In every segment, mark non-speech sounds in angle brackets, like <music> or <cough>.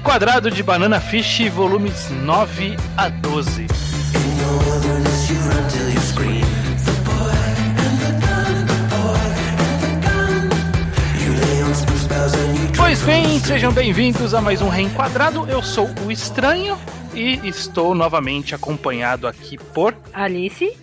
Reenquadrado de Banana Fish, volumes 9 a 12. Pois bem, sejam bem-vindos a mais um Reenquadrado. Eu sou o Estranho e estou novamente acompanhado aqui por. Alice.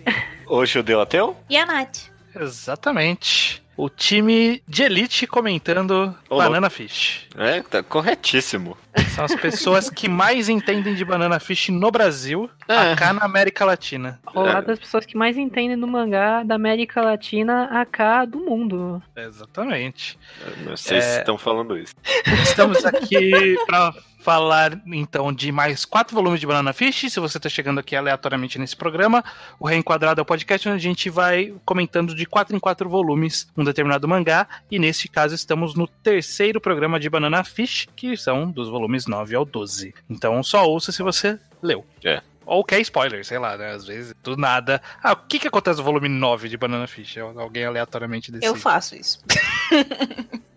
O judeu ateu? E a Nath? Exatamente. O time de elite comentando Ô, Banana Fish. É, tá corretíssimo. São as pessoas que mais entendem de Banana Fish no Brasil, É. acá na América Latina. Ao lado das pessoas que mais entendem do mangá da América Latina, AK do mundo. Exatamente. Não sei se estão falando isso. Estamos aqui para falar então de mais quatro volumes de Banana Fish. Se você está chegando aqui aleatoriamente nesse programa, o Reenquadrado é o podcast onde a gente vai comentando de quatro em quatro volumes um determinado mangá. E nesse caso estamos no terceiro programa de Banana Fish, que são dos volumes 9 ao 12. Então só ouça se você leu. É. Ou quer spoiler, sei lá, né? Às vezes, do nada. Ah, o que, que acontece no volume 9 de Banana Fish? Alguém aleatoriamente decide. Eu faço isso. <laughs>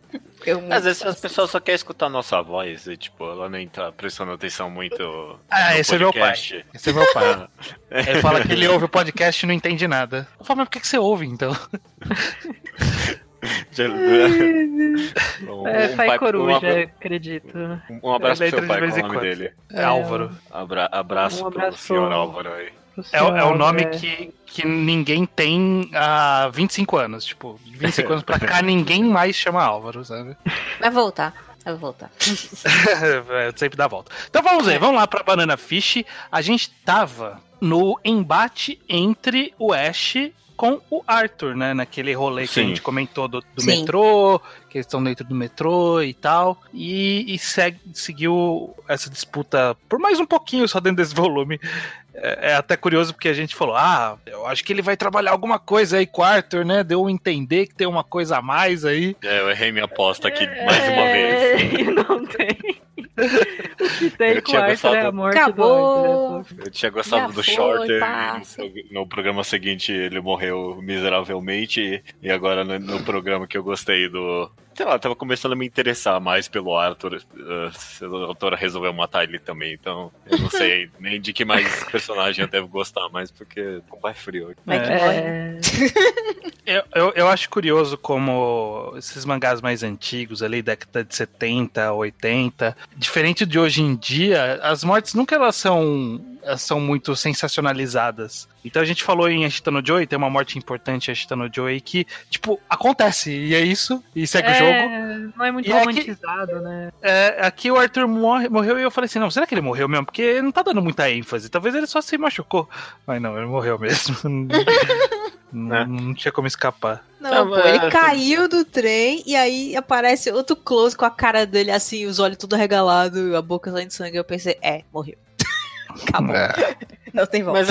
Eu Às vezes as pessoas só querem escutar a nossa voz e, tipo, ela nem tá prestando atenção muito. Ah, no esse é meu podcast. Esse é meu pai. <laughs> Ele fala que ele ouve o podcast e não entende nada. Eu falo, mas por que, que você ouve então? <laughs> Já- um, <laughs> É, um Pai pai- Coruja, um abra- acredito. Um abraço Ele pro seu pai, qual é o nome dele? É Álvaro. Abra abraço, Um abraço pro senhor Álvaro aí. É, o- é o senhor, nome é. que, que ninguém tem há 25 anos. Tipo, de 25 anos pra cá, <laughs> ninguém mais chama Álvaro, sabe? Vai voltar. Vai voltar. <laughs> É, Sempre dá a volta. Então vamos ver, vamos lá pra Banana Fish. A gente tava no embate entre o Ash com o Arthur, né? Naquele rolê que a Sim. gente comentou do, do Sim. metrô, que eles estão dentro do metrô e tal. E, e segue- seguiu essa disputa por mais um pouquinho só dentro desse volume. É, é até curioso porque a gente falou: ah, eu acho que ele vai trabalhar alguma coisa aí com o Arthur, né? Deu a entender que tem uma coisa a mais aí. É, eu errei minha aposta aqui mais uma vez. É, <laughs> Não tem. <laughs> O que tem Eu com o tinha Arthur é a gostado- morte Acabou. do Arthur. Eu tinha gostado Já do foi, Shorter passa. e no, programa seguinte ele morreu miseravelmente e, e agora no, no programa que eu gostei do... Sei lá, tava começando a me interessar mais pelo Arthur. uh, se a autora resolveu matar ele também, então eu não sei <laughs> nem de que mais personagem eu devo gostar mais, porque o pai é frio. Vai que É. É, <laughs> Eu, eu, eu acho curioso como esses mangás mais antigos, ali, década de 70, 80, diferente de hoje em dia, as mortes nunca elas são, são muito sensacionalizadas. Então a gente falou em Ashita no Joy, tem uma morte importante em Ashita no Joy que, tipo, acontece, e é isso, e segue o jogo. é, não é muito E é romantizado, né? É, aqui o Arthur morre, morreu e eu falei assim, não, será que ele morreu mesmo? Porque não tá dando muita ênfase, talvez ele só se machucou. Mas não, ele morreu mesmo. <laughs> não, É. não tinha como escapar. Não, pô, é- ele caiu do trem e aí aparece outro close com a cara dele assim, os olhos tudo arregalados, a boca saindo sangue. Eu pensei, é, morreu. Acabou. É. Não tem volta. Mas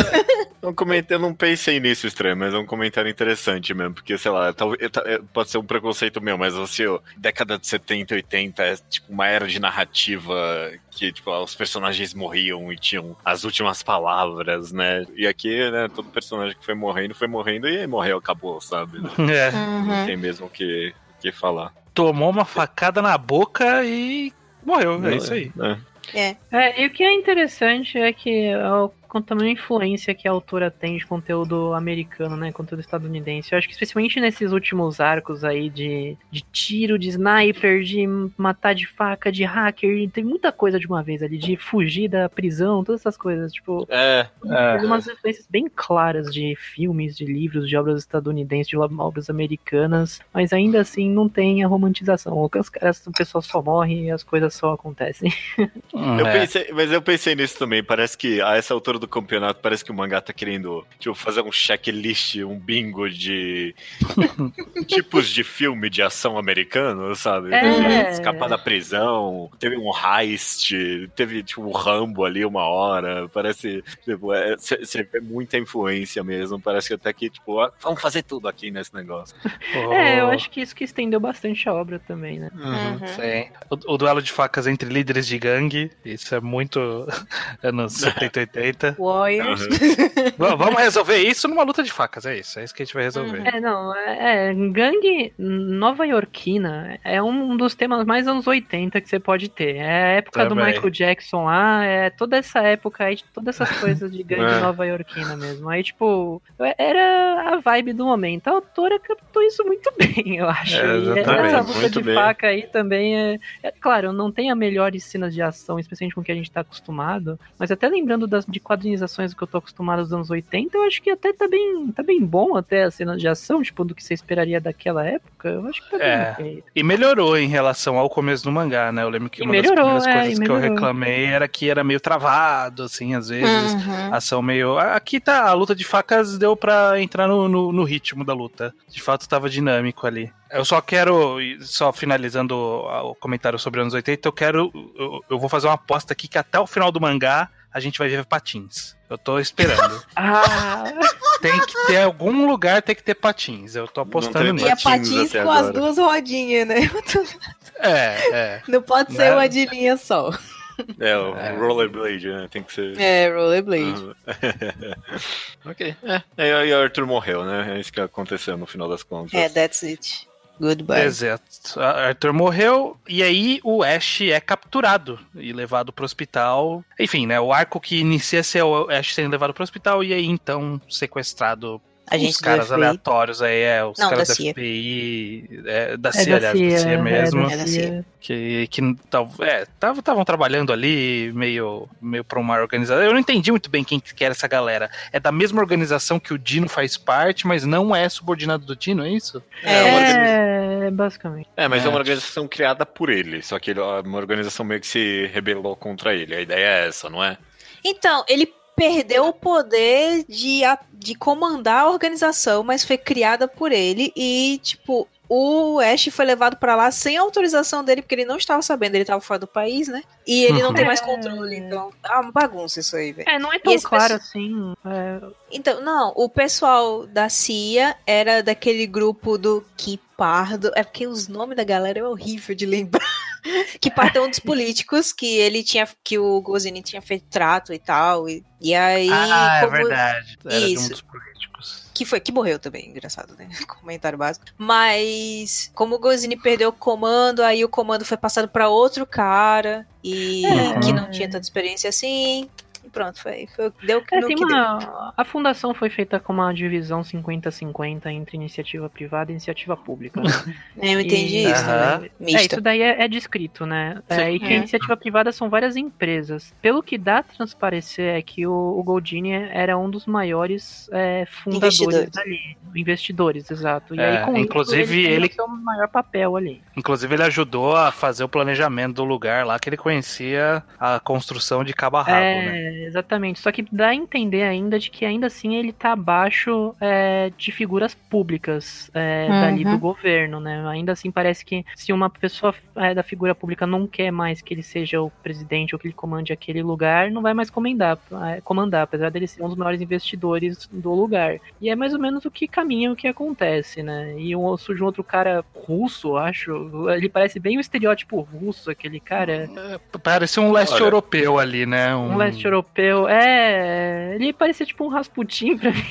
eu, <laughs> um comentário, eu não pensei nisso estranho, mas é um comentário interessante mesmo, porque, sei lá, talvez, é, pode ser um preconceito meu, mas assim, ó, década de 70, 80 é tipo uma era de narrativa que, tipo, os personagens morriam e tinham as últimas palavras, né? E aqui, né, todo personagem que foi morrendo, foi morrendo e morreu, acabou, sabe? <laughs> É. Uhum. Não tem mesmo o que, que falar. tomou uma facada na boca e morreu. É Não, isso aí. É. É. É, e o que é interessante é que ó, com tamanha influência que a autora tem de conteúdo americano, né? Conteúdo estadunidense. Eu acho que especialmente nesses últimos arcos aí de, de tiro, de sniper, de matar de faca, de hacker, tem muita coisa de uma vez ali, de fugir da prisão, todas essas coisas. Tipo, É, tem umas influências bem claras de filmes, de livros, de obras estadunidenses, de obras americanas, mas ainda assim não tem a romantização. Os caras, o pessoal só morre e as coisas só acontecem. <laughs> Eu É. pensei, mas eu pensei nisso também. Parece que a essa altura do campeonato, parece que o mangá tá querendo tipo, fazer um checklist, um bingo de <laughs> tipos de filme de ação americano, sabe? É. Escapar da prisão, teve um heist, teve tipo um Rambo ali uma hora. Parece, tipo, é, você vê muita influência mesmo. Parece que até que, tipo, ó, vamos fazer tudo aqui nesse negócio. É, eu Oh. acho que isso que estendeu bastante a obra também, né? Uhum. Sim. O, o duelo de facas entre líderes de gangue, isso é muito <laughs> anos 70 80. Luta. Warriors. <laughs> V- Vamos resolver isso numa luta de facas, é isso. É isso que a gente vai resolver. É, não, é, é, gangue nova iorquina é um dos temas mais anos 80 que você pode ter. É a época do Também. Michael Jackson lá, é toda essa época aí, todas essas <laughs> coisas de gangue É. nova iorquina mesmo. Aí, tipo, era a vibe do momento. A autora captou isso muito <laughs> bem, eu acho. É, E exatamente, essa luta muito de bem. faca aí também é, é. Claro, não tem a melhores cenas de ação, especialmente com o que a gente tá acostumado. Mas até lembrando das, de quadrinizações do que eu tô acostumado dos anos 80, eu acho que até tá bem, tá bem bom até as cenas de ação, tipo, do que você esperaria daquela época. Eu acho que tá É. bem. E melhorou em relação ao começo do mangá, né? Eu lembro que E uma melhorou, das é, primeiras e coisas que eu reclamei era que era meio travado, assim, às vezes. Uhum. Ação meio. Aqui tá, a luta de facas deu pra entrar no, no, no ritmo da luta. De fato, tava dinâmico ali. Eu só quero, só finalizando o comentário sobre anos 80, eu quero. Eu, eu vou fazer uma aposta aqui que até o final do mangá a gente vai ver patins. Eu tô esperando. <laughs> Ah, tem que ter algum lugar, tem que ter patins. Eu tô apostando tem E nisso. é Patins com as agora. duas rodinhas, né? É, é. Não pode ser Né? uma de linha só. É, o É. rollerblade, né? Tem que ser. É, rollerblade. Uhum. <laughs> ok. É, e aí o Arthur morreu, né? É isso que aconteceu no final das contas. É, that's it. Goodbye. Exato. Arthur morreu e aí o Ash é capturado e levado pro hospital. Enfim, né? O arco que inicia ser o Ash sendo levado pro hospital e aí então sequestrado. A gente os caras aleatórios aí, é, os Não, caras da da CIA. FBI, é, da é CIA, da aliás, da CIA, CIA mesmo. é É da da CIA. que que é, estavam trabalhando ali meio meio para uma organização. Eu não entendi muito bem quem que era essa galera. É da mesma organização que o Dino faz parte, mas não é subordinado do Dino, é isso? É, organiza- É, basicamente. é, mas é. É. uma organização criada por ele. Só que ele, é uma organização meio que se rebelou contra ele. A ideia é essa, não é? Então, ele perdeu o poder de, a- de comandar a organização, mas foi criada por ele e, tipo, o Ash foi levado pra lá sem autorização dele, porque ele não estava sabendo, ele estava fora do país, né? E ele não Uhum. tem mais É. controle, então é uma bagunça isso aí, velho. É, não é tão claro pessoal- assim. é, Então, não, o pessoal da CIA era daquele grupo do Kipardo. É porque os nomes da galera é horrível de lembrar. <laughs> Kipardo é um dos políticos que ele tinha, que o Gozini tinha feito trato e tal. E, e aí. ah, é como- verdade. Era de um Isso. dos políticos. Que foi, que morreu também, engraçado, né? <laughs> Comentário básico. Mas, como o Gozini perdeu o comando, aí o comando foi passado pra outro cara. E É. que não tinha tanta experiência assim. E pronto, foi, foi deu É, no tem que deu. uma, a fundação foi feita com uma divisão 50-50 entre iniciativa privada e iniciativa pública. né? <laughs> Eu entendi E- isso também. É, isso daí é, é descrito, né? É, e que a É. iniciativa privada são várias empresas. Pelo que dá a transparecer é que o, o Goldini era um dos maiores é, fundadores Investidores. ali. Investidores, exato. E É, aí, com inclusive, isso, ele, tem ele- o maior papel ali. Inclusive, ele ajudou a fazer o planejamento do lugar lá, que ele conhecia a construção de cabo a rabo, é, exatamente. Só que dá a entender ainda de que ainda assim ele tá abaixo é, de figuras públicas é, Uhum. dali do governo, né? Ainda assim parece que se uma pessoa é, da figura pública não quer mais que ele seja o presidente ou que ele comande aquele lugar, não vai mais comandar, é, comandar apesar dele ser um dos maiores investidores do lugar. E é mais ou menos o que caminha, o que acontece, né? E um, surge um outro cara russo, acho. Ele parece bem o estereótipo russo, aquele cara. Parece um leste Olha. europeu ali, né? Um leste europeu. É. Ele parecia tipo um Rasputin pra mim.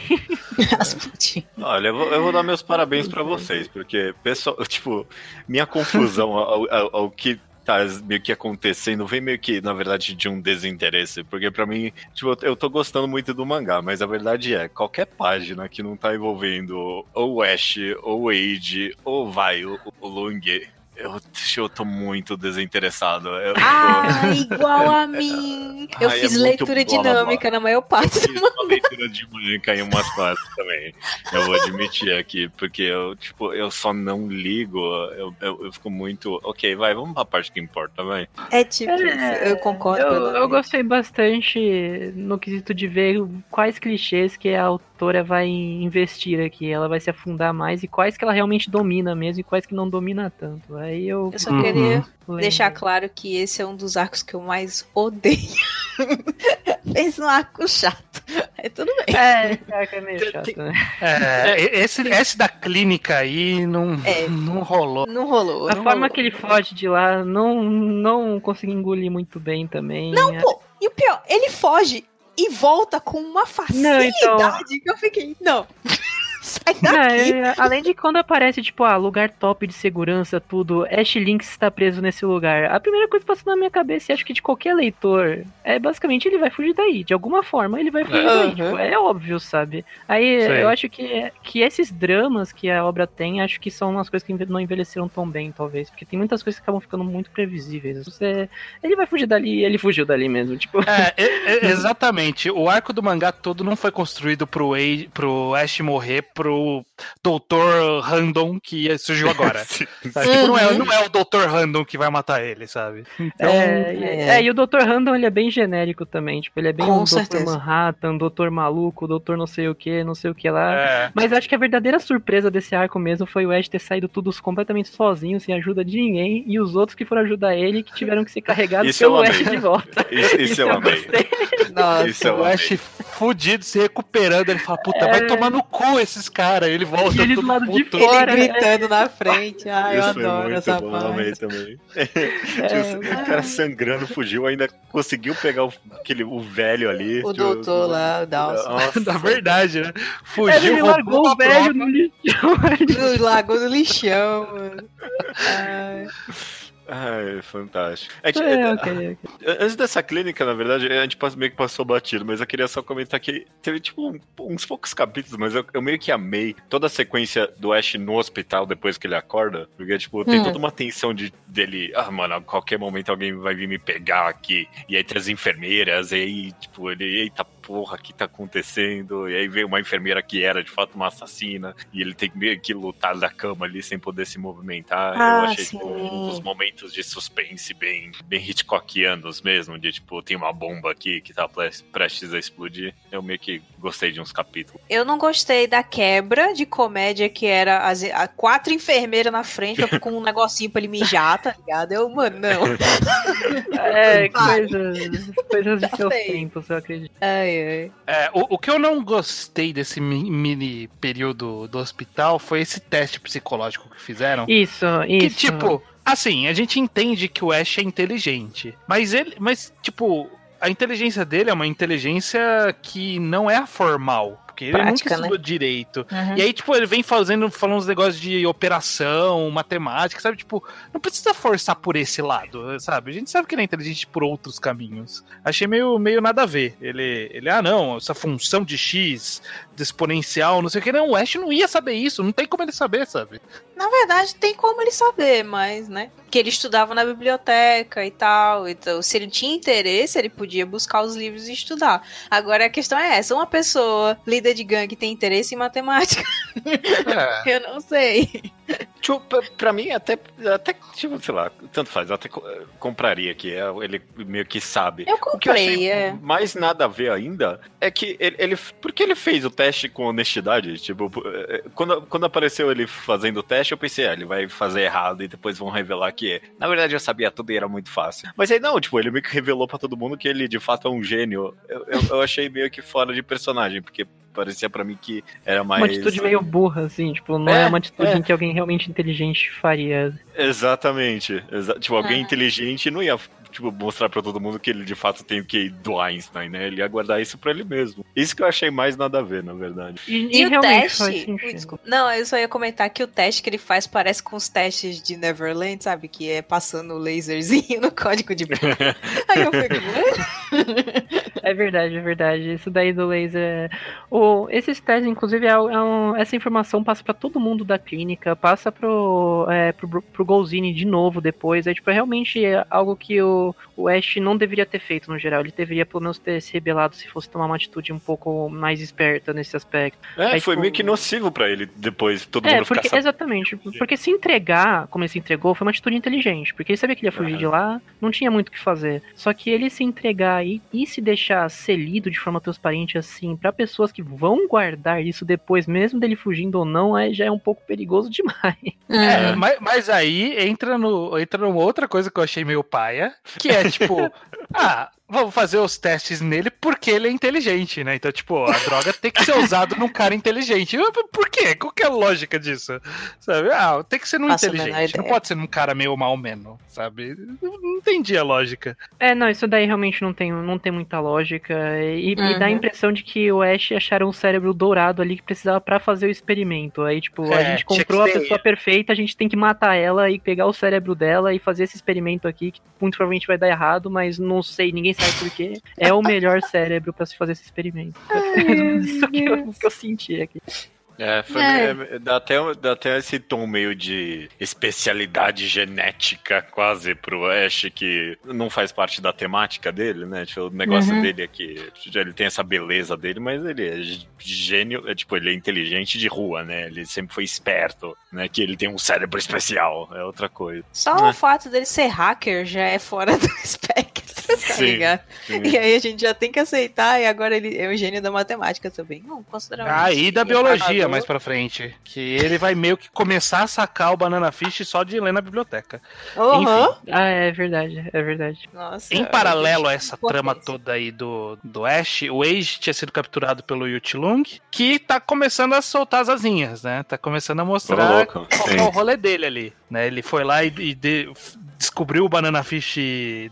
<laughs> Rasputin. Olha, eu vou, eu vou dar meus parabéns pra vocês, porque, pessoal, <laughs> tipo, minha confusão ao, ao- ao que tá meio que acontecendo vem meio que, na verdade, de um desinteresse, porque pra mim, tipo, eu tô gostando muito do mangá, mas a verdade é, qualquer página que não tá envolvendo ou o Ash, ou o Wade, ou vai, o, o Long, eu, eu tô muito desinteressado. Eu tô- Ah, <laughs> igual a mim. Eu Ai, é fiz muito leitura dinâmica na maior parte. Eu fiz uma leitura manhã em umas partes também. Eu vou admitir aqui, porque eu, tipo, eu só não ligo. Eu, eu, eu fico muito. Ok, vai, vamos pra parte que importa, vai. É tipo, É, eu concordo. Eu, eu gostei bastante no quesito de ver quais clichês que a autora vai investir aqui. Ela vai se afundar mais e quais que ela realmente domina mesmo e quais que não domina tanto. Aí eu. Eu só Uhum. queria lembro. deixar claro que esse é um dos arcos que eu mais odeio. <laughs> Fez um arco chato. É tudo bem. É, pior que é meio chato, né? É, esse, esse da clínica aí não, É. não rolou. Não rolou. A não forma rolou. que ele foge de lá, não, não consegui engolir muito bem também. Não, pô. E o pior, ele foge e volta com uma facilidade então- que eu fiquei, não. <laughs> Daqui. é, além de quando aparece, tipo, ah, lugar top de segurança, tudo, Ash Lynx está preso nesse lugar. A primeira coisa que passou na minha cabeça, e acho que de qualquer leitor, é basicamente ele vai fugir daí. De alguma forma ele vai fugir daí. Tipo, é óbvio, sabe? Aí eu acho que, que esses dramas que a obra tem, acho que são umas coisas que não envelheceram tão bem, talvez. Porque tem muitas coisas que acabam ficando muito previsíveis. Você, ele vai fugir dali, ele fugiu dali mesmo. Tipo, É, é, <laughs> é, exatamente. O arco do mangá todo não foi construído pro, pro Ash morrer pro Doutor Random que surgiu <laughs> agora. sabe? Tipo, não, é, não é o Doutor Random que vai matar ele, sabe? Então, é, e- é. é, e o Dr. Random ele é bem genérico também, tipo, ele é bem Com um Dr. certeza. Manhattan, Dr. Maluco, Dr. não sei o que, não sei o que lá. é, Mas acho que a verdadeira surpresa desse arco mesmo foi o Ash ter saído tudo completamente sozinho, sem ajuda de ninguém, e os outros que foram ajudar ele que tiveram que ser carregados Isso pelo. Ash de volta. Isso, isso eu amei. Nossa. Isso eu o. Ash fudido, se recuperando, ele fala, puta, vai É. tomar no cu esses caras. Ele volta E ele do lado de puto. Ele fora, né? gritando na frente. Ai, eu Isso foi adoro muito essa bom, eu amei parte. também. <laughs> <laughs> É, o cara sangrando fugiu, ainda conseguiu pegar o, aquele, o velho ali. O tipo, doutor lá, o Dawson. Nossa, <laughs> Da verdade, né? É, Fugiu, ele largou a o velho no lixão. No lago do lixão, mano. Ai. Ai, fantástico. É que, É, ok, ok. <laughs> Antes dessa clínica, na verdade, a gente meio que passou batido, mas eu queria só comentar que teve, tipo, uns poucos capítulos, mas eu, eu meio que amei toda a sequência do Ash no hospital depois que ele acorda, porque, tipo, tem Hum. toda uma tensão de, dele, ah, mano, a qualquer momento alguém vai vir me pegar aqui, e aí tem as enfermeiras, e aí, tipo, ele, eita porra, que tá acontecendo? E aí veio uma enfermeira que era, de fato, uma assassina, e ele tem meio que lutar da cama ali sem poder se movimentar. Ah, eu achei, tipo, um dos momentos de suspense bem, bem Hitchcockianos mesmo, de tipo, tem uma bomba aqui que tá pre- prestes a explodir. Eu meio que gostei de uns capítulos. Eu não gostei da quebra de comédia que era as, a quatro enfermeiras na frente com um negocinho pra ele mijar, tá ligado? Eu, mano, não. <laughs> É, Vai. coisas, coisas de seus tempos, eu acredito. Ai, ai. É, o, o que eu não gostei desse mi- mini período do hospital foi esse teste psicológico que fizeram. Isso, Que, isso. tipo, assim, a gente entende que o Ash é inteligente. Mas ele. Mas, tipo, a inteligência dele é uma inteligência que não é a formal. Porque ele Prática, nunca estudou direito. Uhum. E aí, tipo, ele vem fazendo, falando uns negócios de operação, matemática, sabe? Tipo, não precisa forçar por esse lado, sabe? A gente sabe que ele é inteligente por outros caminhos. Achei meio, meio nada a ver. Ele, ele, ah, não, essa função de X, de exponencial, não sei o que. Não, o Ash não ia saber isso, não tem como ele saber, sabe? Na verdade, tem como ele saber, mas, né? Que ele estudava na biblioteca e tal. Então, se ele tinha interesse, ele podia buscar os livros e estudar. Agora a questão é essa: uma pessoa líder de gangue tem interesse em matemática? É. <laughs> Eu não sei. Tipo, pra, pra mim, até, até, tipo, sei lá, tanto faz, eu até co- compraria que é, ele meio que sabe. Eu O que eu achei comprei, é. mais nada a ver ainda é que ele, ele. Porque ele fez o teste com honestidade? Tipo, eh, quando, quando apareceu ele fazendo o teste, eu pensei, ah, ele vai fazer errado e depois vão revelar que é. Na verdade, eu sabia tudo e era muito fácil. Mas aí não, tipo, ele meio que revelou pra todo mundo que ele de fato é um gênio. Eu, eu, eu achei meio que fora de personagem, porque parecia pra mim que era mais. Uma atitude meio burra, assim, tipo, não é, É, uma atitude é. em que alguém realmente inteligente faria. Exatamente. Exa- tipo, alguém Ah. inteligente não ia tipo, mostrar pra todo mundo que ele de fato tem o QI do Einstein, né? Ele ia guardar isso pra ele mesmo. Isso que eu achei mais nada a ver, na verdade. E, E, o realmente faz teste. Não, eu só ia comentar que o teste que ele faz parece com os testes de Neverland, sabe? Que é passando o laserzinho no <laughs> código de. <laughs> Aí eu fico. É verdade, é verdade. Isso daí do laser. O, esses testes, inclusive, é, um- é um- essa informação passa pra todo mundo da clínica, passa pro, é, pro, pro Golzini de novo depois. É tipo, é realmente algo que o, o Ash não deveria ter feito no geral. Ele deveria pelo menos ter se rebelado se fosse tomar uma atitude um pouco mais esperta nesse aspecto. É, Aí, foi tipo- meio que nocivo pra ele depois, todo É, mundo ficar porque, sabendo. exatamente. Porque se entregar, como ele se entregou, foi uma atitude inteligente. Porque ele sabia que ele ia fugir Aham. de lá, não tinha muito o que fazer. Só que ele se entregar e, e se deixar ser lido de forma transparente assim, pra pessoas que vão guardar isso depois, mesmo dele fugindo ou não, aí já é um pouco perigoso <laughs> demais. É, mas, mas aí entra, no, entra numa outra coisa que eu achei meio paia, que é tipo, <laughs> ah, vamos fazer os testes nele porque ele é inteligente, né? Então, tipo, a droga tem que ser usada num cara inteligente. Por quê? Qual que é a lógica disso? Sabe? Ah, tem que ser num inteligente. Não pode ser num cara meio mal menos, sabe? Não entendi a lógica. É, não, isso daí realmente não tem, não tem muita lógica. E, uhum. e dá a impressão de que o Ash acharam um cérebro dourado ali que precisava para fazer o experimento. Aí, tipo, é, a gente comprou a pessoa perfeita, a gente tem que matar ela e pegar o cérebro dela e fazer esse experimento aqui, que muito provavelmente vai dar errado, mas não sei, ninguém quê. É o melhor cérebro para se fazer esse experimento. <laughs> Isso que eu, que eu senti aqui. É, foi, é. é. dá, até, dá até esse tom meio de especialidade genética quase pro Ash, que não faz parte da temática dele, né? Tipo, o negócio uhum. dele aqui, ele tem essa beleza dele, mas ele é gênio, é tipo, ele é inteligente de rua, né? Ele sempre foi esperto, né? Que ele tem um cérebro especial, é outra coisa. Só né? o fato dele ser hacker já é fora do <laughs> espectro, <laughs> tá sim, ligado? Sim. E aí a gente já tem que aceitar, e agora ele é um gênio da matemática também. Vamos considerar. E da biologia, mais pra frente. Que ele vai meio que começar a sacar o Banana Fish só de ler na biblioteca. Uhum. Enfim. Ah, é verdade, é verdade. Nossa, em paralelo a essa trama toda aí do, do Ash, o Age tinha sido capturado pelo Yutilung, que tá começando a soltar as asinhas, né? Tá começando a mostrar qual é o rolê dele ali. Né? Ele foi lá e, e de, descobriu o banana fish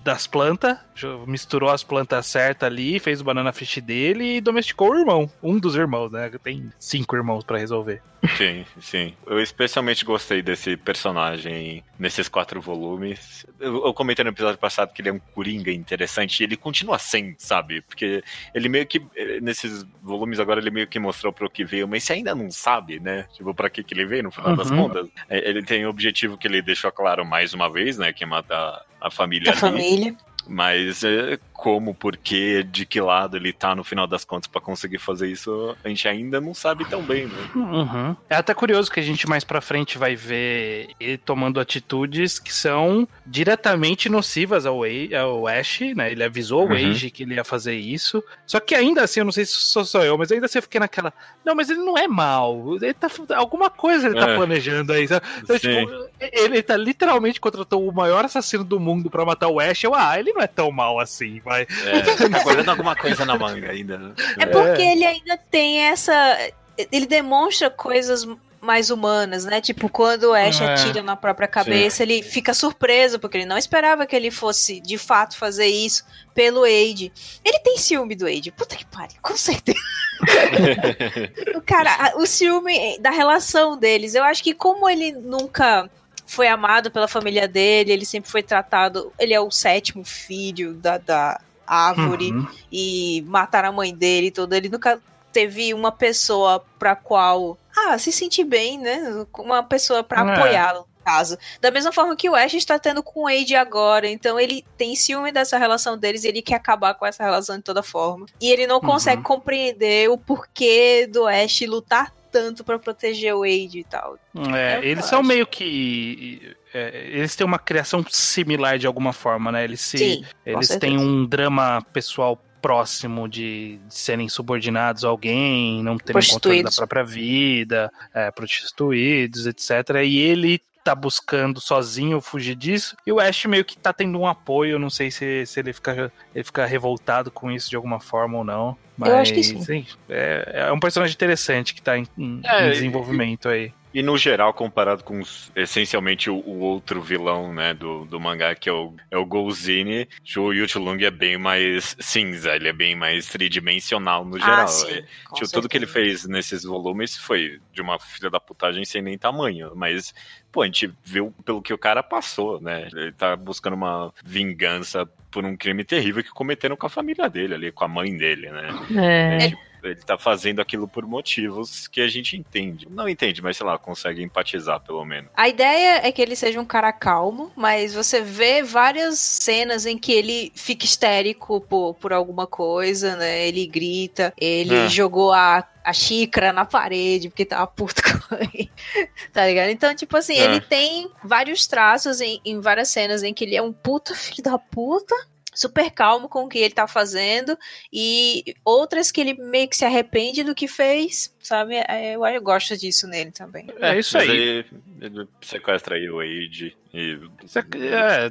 das plantas, misturou as plantas certas ali, fez o banana fish dele e domesticou o irmão, um dos irmãos, né? Tem cinco irmãos para resolver. Sim, sim. Eu especialmente gostei desse personagem nesses quatro volumes. Eu, eu comentei no episódio passado que ele é um coringa interessante e ele continua sendo, sabe? Porque ele meio que, nesses volumes agora, ele meio que mostrou pro que veio, mas você ainda não sabe, né? Tipo, pra que, que ele veio no final uhum. das contas. É, ele tem o objetivo que ele deixou claro mais uma vez, né? Que é matar a família. A ali. família. Mas é, como, porquê, de que lado ele tá no final das contas para conseguir fazer isso, a gente ainda não sabe tão bem, né? Uhum. É até curioso que a gente mais pra frente vai ver ele tomando atitudes que são diretamente nocivas ao, ao Ash, né? Ele avisou uhum. o Age que ele ia fazer isso. Só que ainda assim, eu não sei se sou só eu, mas ainda assim eu fiquei naquela. Não, mas ele não é mal. Ele tá. Alguma coisa ele tá é. planejando aí. Sabe? Então, tipo, ele tá literalmente contratou o maior assassino do mundo para matar o Ash. Eu, ah, ele não é tão mal assim, vai. É, <laughs> tá guardando alguma coisa na manga ainda. Né? É porque é. ele ainda tem essa. Ele demonstra coisas mais humanas, né? Tipo, quando o Ash é. atira na própria cabeça, Sim. ele fica surpreso, porque ele não esperava que ele fosse, de fato, fazer isso pelo Aide. Ele tem ciúme do Aide. Puta que pariu, com certeza. <laughs> o cara, o ciúme da relação deles. Eu acho que como ele nunca foi amado pela família dele, ele sempre foi tratado. Ele é o sétimo filho da, da árvore uhum. e mataram a mãe dele e tudo. Ele nunca teve uma pessoa pra qual. Ah, se sentir bem, né? Uma pessoa pra é. apoiá-lo. Caso. Da mesma forma que o Ash está tendo com o Wade agora. Então ele tem ciúme dessa relação deles e ele quer acabar com essa relação de toda forma. E ele não uhum. consegue compreender o porquê do Ash lutar tanto para proteger o Wade e tal. É, é eles são meio que. É, eles têm uma criação similar de alguma forma, né? Eles, se, Sim, eles têm um drama pessoal próximo de, de, serem subordinados a alguém, não terem controle da própria vida, é, prostituídos, etc. E ele tá buscando sozinho fugir disso. E o Ash meio que tá tendo um apoio. Não sei se, se ele, fica, ele fica revoltado com isso de alguma forma ou não. Mas, Eu acho que sim. sim é, é, um personagem interessante que tá em, em, é, em desenvolvimento aí. E no geral, comparado com essencialmente o, o, outro vilão, né, do, do mangá, que é o, é o Golzini, o Yuchulung é bem mais cinza, ele é bem mais tridimensional no ah, geral. Ah, sim, é, tipo, tudo que ele fez nesses volumes foi de uma filha da putagem sem nem tamanho, mas, pô, a gente viu pelo que o cara passou, né? Ele tá buscando uma vingança por um crime terrível que cometeram com a família dele ali, com a mãe dele, né? É. é tipo, ele tá fazendo aquilo por motivos que a gente entende. Não entende, mas sei lá, consegue empatizar pelo menos. A ideia é que ele seja um cara calmo, mas você vê várias cenas em que ele fica histérico por, por alguma coisa, né? Ele grita, ele é. jogou a a xícara na parede, porque tava puto <laughs> com ele. tá ligado? Então, tipo assim, é. ele tem vários traços em, em várias cenas em que ele é um puta filho da puta, super calmo com o que ele tá fazendo e outras que ele meio que se arrepende do que fez, sabe? É, eu, eu gosto disso nele também. É isso Mas aí. Ele sequestra aí o Wade e. É,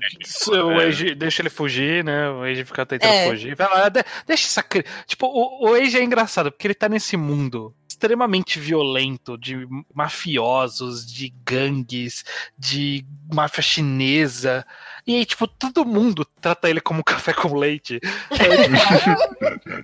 o Age deixa ele fugir, né? O Age fica tentando É. fugir. Vai lá, de- deixa essa. Tipo, o, o Age é engraçado, porque ele tá nesse mundo extremamente violento de mafiosos, de gangues, de máfia chinesa. E aí, tipo, todo mundo trata ele como café com leite. <laughs>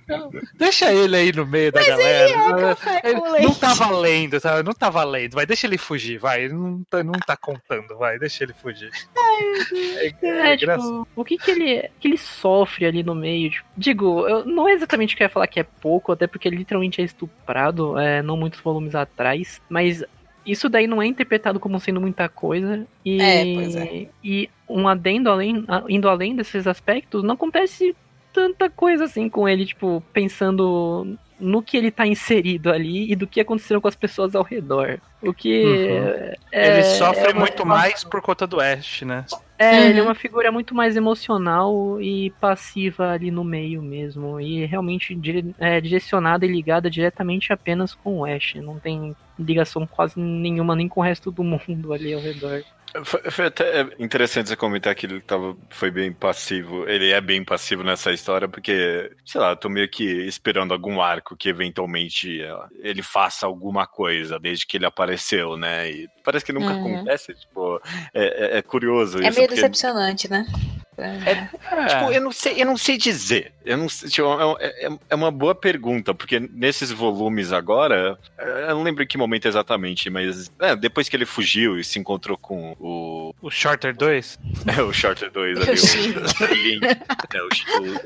Tipo, deixa ele aí no meio da galera. café Ele com não leite. tá valendo, tá? Não tá valendo. Vai, deixa ele fugir, vai. Ele não tá, não tá contando, vai, deixa ele fugir. É, É, engraçado. tipo, o que que ele, que ele sofre ali no meio? Tipo, digo, eu, não é exatamente que eu ia falar que é pouco, até porque ele literalmente é estuprado, é, não muitos volumes atrás, mas isso daí não é interpretado como sendo muita coisa. E, É, pois é. e um adendo além, indo além desses aspectos, não acontece tanta coisa assim com ele, tipo, pensando no que ele tá inserido ali e do que aconteceu com as pessoas ao redor. O que. Uhum. é- ele sofre é uma- muito mais por conta do Ash, né? é, Uhum. ele é uma figura muito mais emocional e passiva ali no meio mesmo. E realmente dire- é, direcionada e ligada diretamente apenas com o Ash. Não tem ligação quase nenhuma nem com o resto do mundo ali ao redor. Foi, foi até interessante você comentar que ele tava, foi bem passivo. Ele é bem passivo nessa história, porque, sei lá, eu tô meio que esperando algum arco que eventualmente é, ele faça alguma coisa desde que ele apareceu, né? E parece que nunca Uhum. acontece. Tipo, é, é- é curioso É isso. meio porque- decepcionante, né? Tipo, eu não sei, eu não sei dizer. Eu não sei, tipo, é, é- é uma boa pergunta, porque nesses volumes agora, é, eu não lembro em que momento exatamente, mas é, depois que ele fugiu e se encontrou com o. O Shorter 2? <laughs> É, o Shorter 2 ali, O Sing. o, o Link, é, o,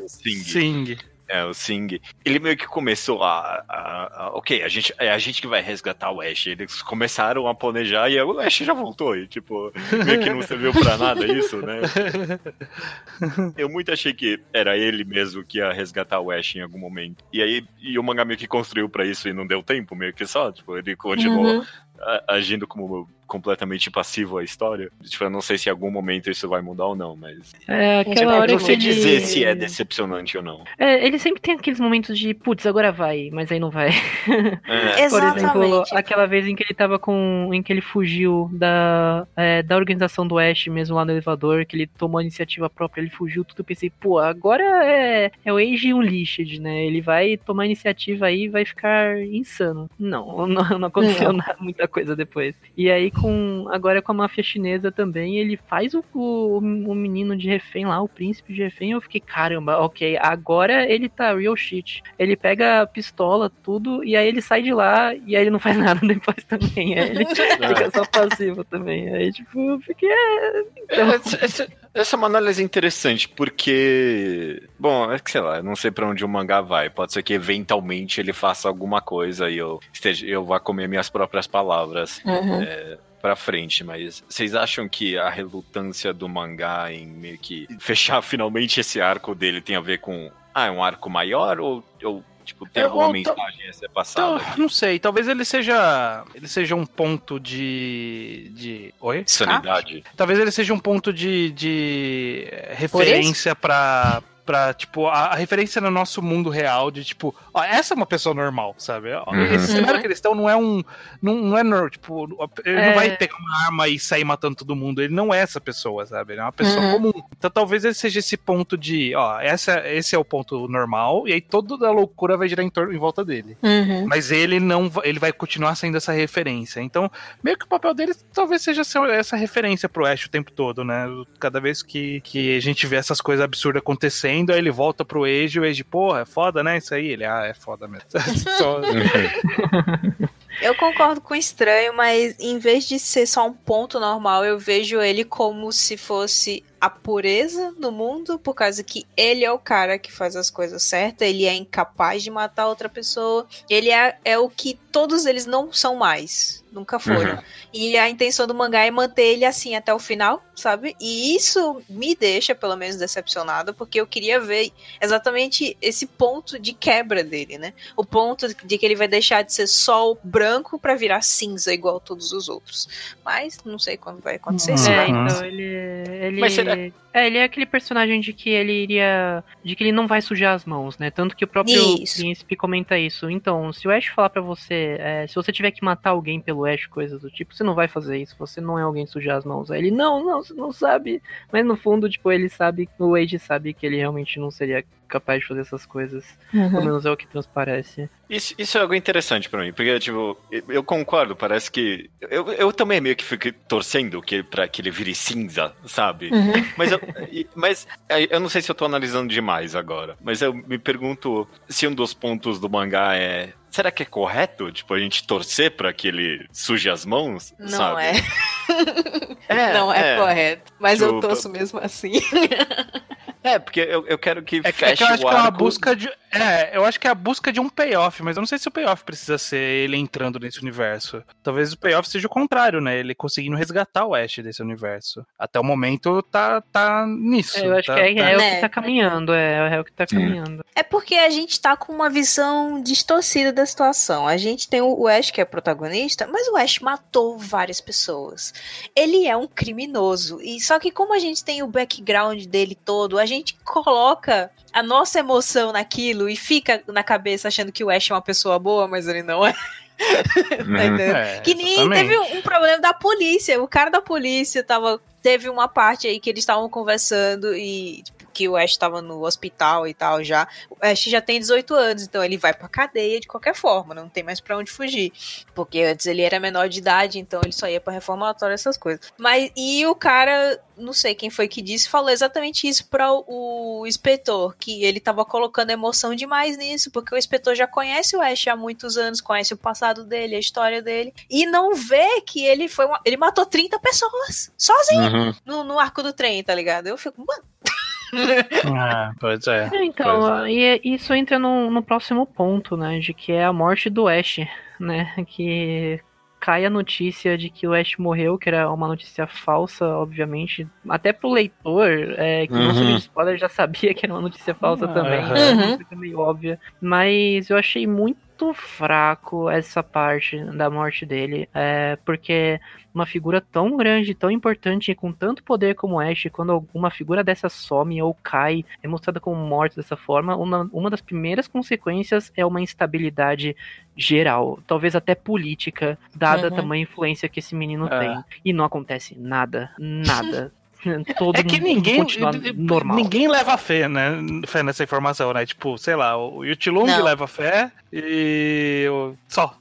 o, o Sing. Sing. É, o Sing. Ele meio que começou a. a- a- ok, a gente, é a gente que vai resgatar o Ash. Eles começaram a planejar e o Ash já voltou. E, tipo, meio que não serviu pra nada isso, né? <laughs> Eu muito achei que era ele mesmo que ia resgatar o Ash em algum momento. E aí, e o mangá meio que construiu pra isso e não deu tempo, meio que só. Tipo, ele continuou Uhum. a- agindo como completamente passivo à história. Tipo, eu não sei se em algum momento isso vai mudar ou não, mas. É Tipo, aquela Eu hora não sei ele... dizer se é decepcionante ou não. É, ele sempre tem aqueles momentos de, putz, agora vai, mas aí não vai. É. <laughs> Por exemplo, Exatamente. aquela vez em que ele tava com. em que ele fugiu da, é, da organização do Ash mesmo lá no elevador, que ele tomou a iniciativa própria, ele fugiu tudo, eu pensei, pô, agora é, é o Age e o Lished, né? Ele vai tomar a iniciativa aí e vai ficar insano. Não, <laughs> não, não aconteceu nada, muita coisa depois. E aí com. Agora com a máfia chinesa também, ele faz o, o, o menino de refém lá, o príncipe de refém, eu fiquei, caramba, ok, agora ele tá real shit. Ele pega a pistola, tudo, e aí ele sai de lá e aí ele não <laughs> faz nada depois também. Aí ele <laughs> fica só passivo também. Aí, tipo, eu fiquei. É, então, Essa, essa- essa é uma análise interessante, porque. Bom, é que sei lá, eu não sei pra onde o mangá vai. Pode ser que eventualmente ele faça alguma coisa e eu, esteja, eu vá comer minhas próprias palavras Uhum. Pra frente, mas vocês acham que a relutância do mangá em meio que fechar <laughs> finalmente esse arco dele tem a ver com. Ah, é um arco maior ou. ou tipo, tem Eu- alguma eu tô- mensagem a ser passada? Não sei, talvez ele seja. Ele seja um ponto de. de. Oi? Sanidade. Talvez ele seja um ponto de, de referência pra. Pra, tipo, a, a referência no nosso mundo real de, tipo, ó, essa é uma pessoa normal, sabe? Uhum. Esse cenário que eles estão não é um. Não, não é normal, tipo, ele É. não vai pegar uma arma e sair matando todo mundo. Ele não é essa pessoa, sabe? Ele é uma pessoa Uhum. comum. Então talvez ele seja esse ponto de, ó, essa, esse é o ponto normal, e aí toda a loucura vai girar em, torno, em volta dele. Uhum. Mas ele não ele vai continuar sendo essa referência. Então, meio que o papel dele talvez seja ser essa referência pro Ash o tempo todo, né? Cada vez que, que a gente vê essas coisas absurdas acontecendo, aí ele volta pro Age o Age, porra, é foda, né? Isso aí. Ele, ah, é foda mesmo. <laughs> <laughs> Eu concordo com o estranho, mas em vez de ser só um ponto normal, eu vejo ele como se fosse a pureza do mundo, por causa que ele é o cara que faz as coisas certas, ele é incapaz de matar outra pessoa, ele é, é o que todos eles não são mais, nunca foram. Uhum. E a intenção do mangá é manter ele assim até o final, sabe? E isso me deixa, pelo menos, decepcionada, porque eu queria ver exatamente esse ponto de quebra dele, né? O ponto de que ele vai deixar de ser só o branco pra virar cinza igual todos os outros. Mas não sei quando vai acontecer. Uhum. é, vai. então ele. ele Mas será ele, é, ele é aquele personagem de que ele iria. de que ele não vai sujar as mãos, né? Tanto que o próprio Isso. príncipe comenta isso. Então, se o Ash falar pra você, é, se você tiver que matar alguém pelo Ash, coisas do tipo, você não vai fazer isso, você não é alguém sujar as mãos. Aí ele, não, não, você não sabe. Mas no fundo, tipo, ele sabe, o Wade sabe que ele realmente não seria capaz de fazer essas coisas. Pelo menos é o que transparece. Isso, isso é algo interessante pra mim, porque, tipo, eu- eu concordo, parece que. Eu, eu também meio que fico torcendo que, pra que ele vire cinza, sabe? Mas, eu, mas é, eu não sei se eu tô analisando demais agora, mas eu me pergunto se um dos pontos do mangá é. Será que é correto, tipo, a gente torcer pra que ele suje as mãos? Não sabe? é. É, não é, correto. Mas eu Tipo, torço mesmo assim. <laughs> É, porque eu, eu quero que É, feche é que eu acho o que é uma arco. busca de. É, eu acho que é a busca de um payoff, mas eu não sei se o payoff precisa ser ele entrando nesse universo. Talvez o payoff seja o contrário, né? Ele conseguindo resgatar o Ash desse universo. Até o momento tá, tá nisso. É, eu acho tá- que é, tá- é o que tá caminhando, é, é o que tá caminhando. É porque a gente tá com uma visão distorcida da situação. A gente tem o Ash, que é protagonista, mas o Ash matou várias pessoas. Ele é um criminoso. E só que como a gente tem o background dele todo, a gente coloca a nossa emoção naquilo e fica na cabeça achando que o Ash é uma pessoa boa, mas ele não é. <laughs> Tá? É, Que nem exatamente. teve um, um problema da polícia. O cara da polícia tava. Teve uma parte aí que eles estavam conversando e. que o Ash tava no hospital e tal já. O Ash já tem 18 anos, então ele vai pra cadeia de qualquer forma, não tem mais pra onde fugir. Porque antes ele era menor de idade, então ele só ia pra reformatório, essas coisas. Mas, e o cara, não sei quem foi que disse, falou exatamente isso para o, o inspetor, que ele tava colocando emoção demais nisso, porque o inspetor já conhece o Ash há muitos anos, conhece o passado dele, a história dele, e não vê que ele foi uma- ele matou 30 pessoas sozinho Uhum. no, no arco do trem, tá ligado? Eu fico, mano, Ah, pois é. É, Então, Pois é. e é- isso entra no, no próximo ponto, né? De que é a morte do Ash, né? Que cai a notícia de que o Ash morreu, que era uma notícia falsa, obviamente. Até pro leitor, é, que não Uhum. sabia de spoiler, já sabia que era uma notícia falsa Aham. também. Uhum. né? Uma coisa meio óbvia. Mas eu achei muito fraco essa parte da morte dele. É, porque uma figura tão grande, tão importante e com tanto poder como Ash, quando uma figura dessa some ou cai, é mostrada como morta dessa forma, uma, uma das primeiras consequências é uma instabilidade geral, talvez até política, dada Uhum. a tamanha influência que esse menino É. tem. E não acontece nada, nada. <laughs> <laughs> Todo É que ninguém, normal. ninguém leva fé, né? Fé nessa informação, né? Tipo, sei lá, o Yutilung leva fé e só.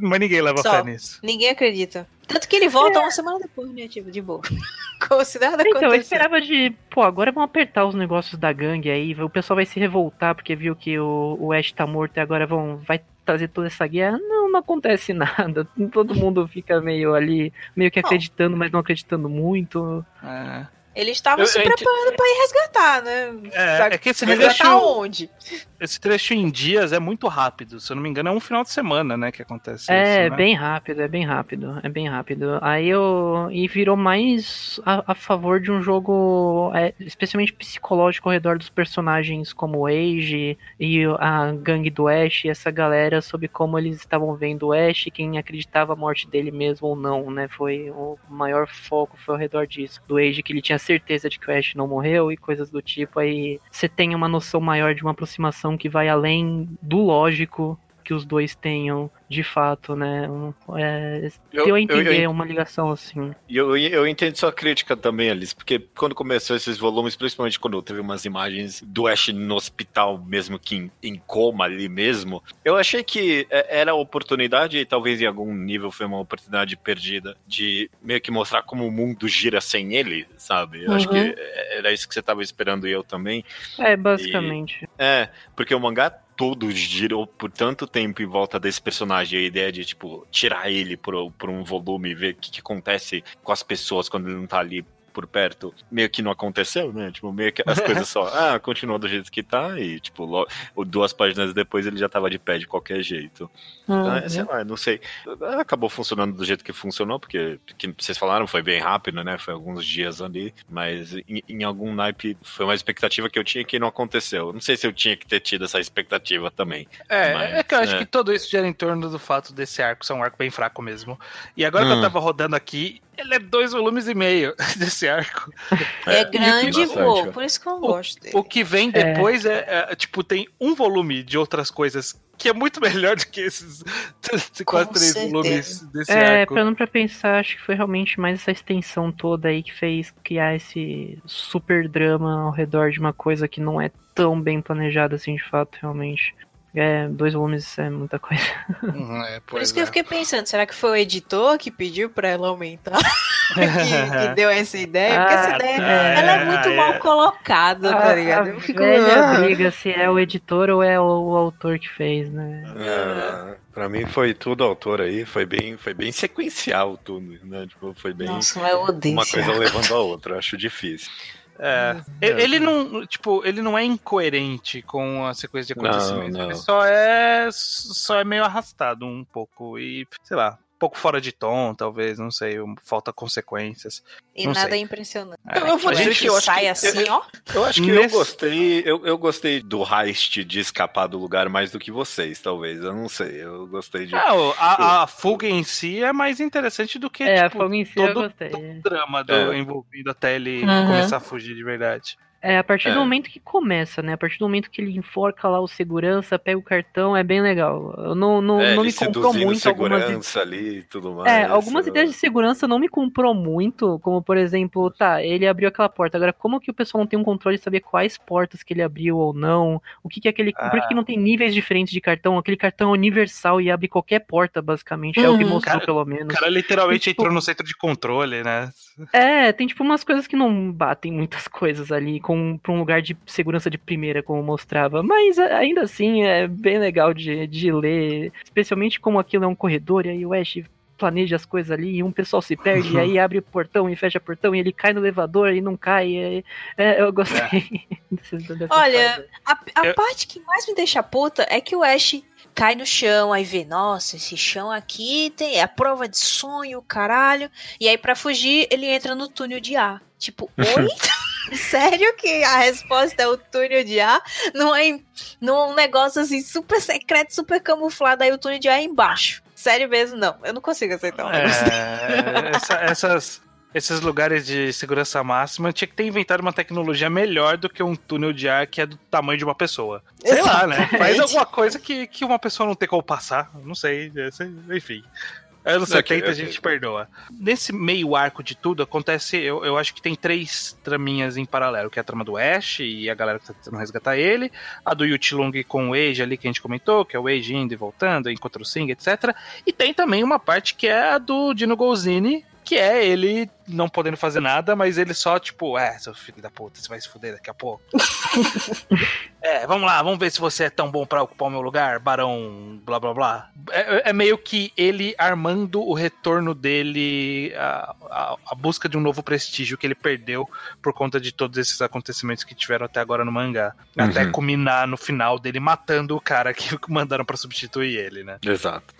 Mas ninguém leva Só. fé nisso. ninguém acredita. Tanto que ele volta uma semana depois, né? Tipo, de boa. <laughs> Como se nada Então, eu esperava de, pô, agora vão apertar os negócios da gangue aí, o pessoal vai se revoltar porque viu que o, o Ash tá morto e agora vão, vai trazer toda essa guerra. Não, não acontece <laughs> nada. Todo mundo fica meio ali, meio que acreditando, mas não acreditando muito. É, Ele estava Eu- se preparando pra ir resgatar, né? É, Pra é que esse resgatar trecho, onde? esse trecho em dias é muito rápido. Se eu não me engano, é um final de semana, né? Que acontece É, isso. né? bem rápido, é bem rápido, é bem rápido. Aí eu. E virou mais a, a favor de um jogo é, especialmente psicológico ao redor dos personagens como o Age e a gangue do Ash e essa galera sobre como eles estavam vendo o Ash, quem acreditava a morte dele mesmo ou não, né? Foi o maior foco foi ao redor disso. Do Age que ele tinha certeza de que o Ash não morreu e coisas do tipo. Aí você tem uma noção maior de uma aproximação que vai além do lógico que os dois tenham de fato, né? Um, é, Eu- deu a eu- entender eu- uma ligação assim. E eu, eu entendo sua crítica também, Alice, porque quando começou esses volumes, principalmente quando teve umas imagens do Ash no hospital, mesmo que em, em coma ali mesmo, eu achei que é, era a oportunidade, e talvez em algum nível foi uma oportunidade perdida, de meio que mostrar como o mundo gira sem ele, sabe? Eu acho Uhum. que era isso que você tava esperando e eu também. É, basicamente. É, porque o mangá todo girou por tanto tempo em volta desse personagem, a ideia de, tipo, tirar ele por, por um volume ver o que, que acontece com as pessoas quando ele não tá ali por perto, meio que não aconteceu, né? Tipo, meio que as <laughs> coisas só, ah, continua do jeito que tá e, tipo, lo- duas páginas depois ele já tava de pé de qualquer jeito. Então, é, sei lá, não sei. Acabou funcionando do jeito que funcionou, porque, que vocês falaram, foi bem rápido, né? Foi alguns dias ali, mas em, em algum naipe foi uma expectativa que eu tinha que não aconteceu. Não sei se eu tinha que ter tido essa expectativa também. É, Mas, é que eu acho é. que tudo isso gira em torno do fato desse arco ser um arco bem fraco mesmo. E agora que Hum. eu tava rodando aqui, ele é dois volumes e meio <laughs> desse arco. É, grande, bastante, pô. Por isso que eu não gosto dele. O que vem depois é, é, tipo, tem um volume de outras coisas que é muito melhor do que esses quase <laughs> Com três certeza. volumes desse É, arco. parando pra pensar, acho que foi realmente mais essa extensão toda aí que fez criar esse super drama ao redor de uma coisa que não é tão bem planejada assim de fato, realmente. É, dois volumes é muita coisa. Uhum, é, Por isso que eu é. fiquei pensando, será que foi o editor que pediu pra ela aumentar? <laughs> que, que <laughs> deu essa ideia? Porque essa Ah, ideia, é, ela é muito é. mal colocada, tá ligado? A Eu fico... velha briga se é o editor ou é o, o autor que fez, né? É, pra mim foi tudo autor aí, foi bem, foi bem sequencial tudo, né? Tipo, foi bem Nossa, mas eu odeio uma coisa levando a outra, acho difícil. É. Ele, ele não, tipo, ele não é incoerente com a sequência de Não, acontecimentos. não. Ele só é, só é meio arrastado um pouco e, sei lá, pouco fora de tom, talvez, não sei, falta consequências. E não nada sei. é impressionante. É, Eu vou dizer que eu acho sai que- assim, ó. Eu acho que eu Nesse- gostei, eu, eu gostei do heist de escapar do lugar mais do que vocês, talvez. Eu não sei, eu gostei de. Ah, o- a, a fuga em si é mais interessante do que É, a tipo, fogo em si eu todo- gostei. o drama do, É. envolvido até ele Uhum. começar a fugir de verdade. É, a partir É. do momento que começa, né? A partir do momento que ele enforca lá o segurança, pega o cartão, é bem legal. Eu não, não, é, não me comprou muito algumas segurança ali e tudo mais. É, algumas eu- ideias de segurança não me comprou muito, como por exemplo, tá, ele abriu aquela porta. Agora, como que o pessoal não tem um controle de saber quais portas que ele abriu ou não? O que que é aquele. Por que, que não tem níveis diferentes de cartão? Aquele cartão é universal e abre qualquer porta, basicamente. É o que Uhum. mostrou, Cara- pelo O menos. cara literalmente Tipo- entrou no centro de controle, né? É, tem tipo umas coisas que não batem muitas <laughs> coisas ali com pra um lugar de segurança de primeira, como mostrava. Mas ainda assim é bem legal de, de ler, especialmente como aquilo é um corredor e aí o Ash planeja as coisas ali e um pessoal se perde e aí <laughs> abre o portão e fecha o portão e ele cai no elevador e não cai. É, é, eu gostei <laughs> dessas- dessas Olha, partes. A, a Eu- parte que mais me deixa puta é que o Ash cai no chão, aí vê, nossa, esse chão aqui tem é a prova de sonho, caralho. E aí, pra fugir, ele entra no túnel de ar. Tipo, <laughs> oi? Sério que a resposta é o túnel de ar? Não é num negócio assim super secreto, super camuflado, aí o túnel de ar é embaixo. Sério mesmo, não. Eu não consigo aceitar um. É, <laughs> essa- essas, esses lugares de segurança máxima tinha que ter inventado uma tecnologia melhor do que um túnel de ar que é do tamanho de uma pessoa. Sei lá, né? Faz Exatamente. alguma coisa que, que uma pessoa não tem como passar. Não sei. é, sei- Enfim. Anos Ok, 70 a gente perdoa. Nesse meio arco de tudo, acontece. Eu, eu acho que tem três traminhas em paralelo: que é a trama do Ash e a galera que tá tentando resgatar ele, a do Yuchilong com o Age ali que a gente comentou, que é o Age indo e voltando, encontra o Sing, etc. E tem também uma parte que é a do Dino Golzini, que é ele não podendo fazer nada, mas ele só, tipo, é, seu filho da puta, você vai se fuder daqui a pouco. <laughs> é, vamos lá, vamos ver se você é tão bom pra ocupar o meu lugar, barão, blá blá blá. É, é meio que ele armando o retorno dele, a, a, a busca de um novo prestígio que ele perdeu por conta de todos esses acontecimentos que tiveram até agora no mangá. Até Uhum. culminar no final dele matando o cara que <laughs> mandaram pra substituir ele, né? Exato.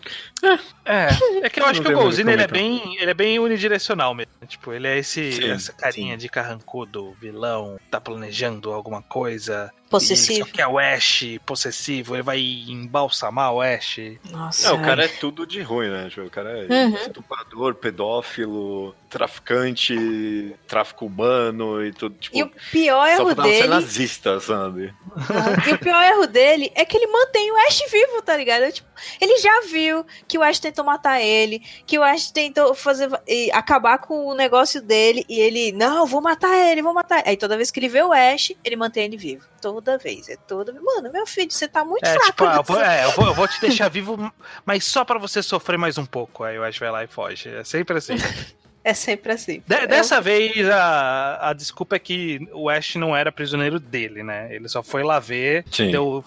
É, é que eu acho que o Golzini ele é bem, ele é bem unidirecional mesmo. Tipo, ele é esse Sim, essa carinha de carrancudo, vilão, tá planejando alguma coisa. Possessivo. Só que é o Ash possessivo, ele vai embalsamar o Ash. Nossa. Não, o cara é tudo de ruim, né? Tipo, o cara é Uhum. estuprador, pedófilo, traficante, tráfico humano e tudo. Tipo, E o pior só erro faltava ser dele. nazista, sabe? Aham. E o pior erro dele é que ele mantém o Ash vivo, tá ligado? Tipo, ele já viu que o Ash tentou matar ele, que o Ash tentou fazer e acabar com o negócio dele, e ele, não, vou matar ele, vou matar ele. Aí toda vez que ele vê o Ash, ele mantém ele vivo. Toda vez, é toda Mano, meu filho, você tá muito É, fraco. tipo, ah, eu vou, é, eu, vou, eu vou te deixar vivo, mas só pra você sofrer mais um pouco. Aí o Ash vai lá e foge. É sempre assim. <laughs> É sempre assim. De- É dessa vez, a, a desculpa é que o Ash não era prisioneiro dele, né? Ele só foi lá ver, deu,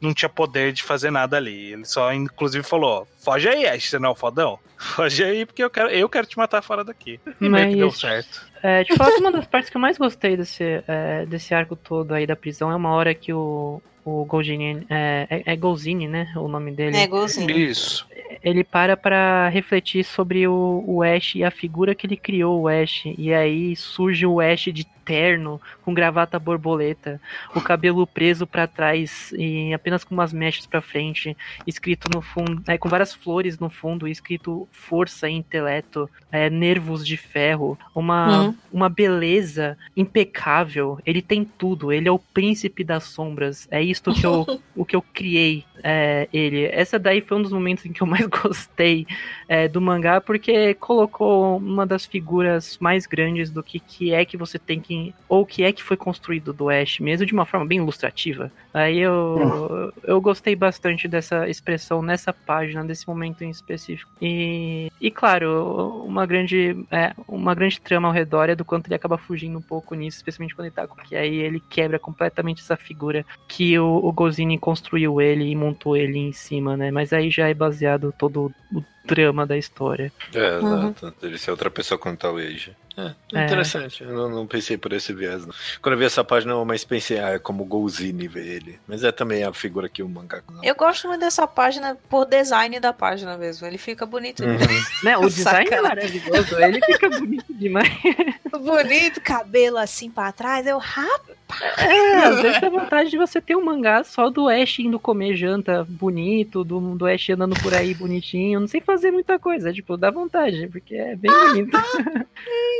não tinha poder de fazer nada ali. Ele só, inclusive, falou: foge aí, Ash, você não é o fodão? Foge aí, porque eu quero, eu quero te matar fora daqui. E meio que deu Mas- certo. É, de fato, uma das partes que eu mais gostei desse, é, desse arco todo aí da prisão é uma hora que o, o Golzini, é, é, é Golzini, né? O nome dele. É igualzinho. Isso. ele para pra refletir sobre o, o Ash e a figura que ele criou, o Ash. E aí surge o Ash de terno, com gravata borboleta, o cabelo preso para trás e apenas com umas mechas para frente, escrito no fundo, é, com várias flores no fundo, escrito força e intelecto, é, nervos de ferro, uma, uhum. uma beleza impecável. Ele tem tudo, ele é o príncipe das sombras. É isto que eu, <laughs> o que eu criei é, ele. Essa daí foi um dos momentos em que eu mais <laughs> gostei é, do mangá, porque colocou uma das figuras mais grandes do que, que é que você tem que. ou que é que foi construído do Ash, mesmo de uma forma bem ilustrativa. Aí eu, <laughs> eu gostei bastante dessa expressão nessa página, desse momento em específico. E, e claro, uma grande, é, uma grande trama ao redor é do quanto ele acaba fugindo um pouco nisso, especialmente quando ele tá. Porque aí ele quebra completamente essa figura que o, o Gozini construiu ele e montou ele em cima, né? Mas aí já é baseado todo o drama da história. É, uhum. exato. Ele ser outra pessoa contar o Age. É, é, interessante. Eu não, pensei por esse viés. Não. Quando eu vi essa página, eu mais pensei, ah, é como Golzini ver ele. Mas é também a figura que o mangá. Não. Eu gosto muito dessa página por design da página mesmo. Ele fica bonito uhum. <laughs> né, o design é maravilhoso. Ele fica bonito demais. <laughs> bonito, cabelo assim pra trás. Eu, rapaz. É, às vezes a vontade de você ter um mangá só do Ash indo comer janta bonito, do, do Ash andando por aí bonitinho, não sei fazer muita coisa, tipo, dá vontade, porque é bem bonito. <laughs>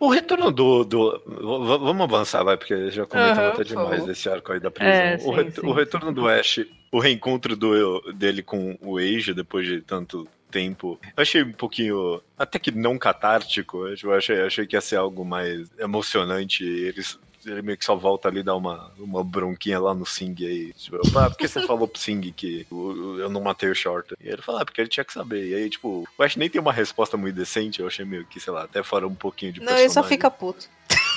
O retorno do, do. Vamos avançar, vai, porque já comentamos uhum, até demais desse arco aí da prisão. É, sim, o, re, sim, o, retorno sim. do Ash, o reencontro do, dele com o Age depois de tanto tempo. Eu achei um pouquinho. Até que não catártico. Eu achei, achei que ia ser algo mais emocionante. Eles ele meio que só volta ali dar uma, uma bronquinha lá no Sing aí. Tipo, ah, por que você falou pro Sing que eu não matei o Short? E ele fala, ah, porque ele tinha que saber. E aí, tipo, o Ash nem tem uma resposta muito decente, eu achei meio que, sei lá, até fora um pouquinho de Não, personagem. ele só fica puto.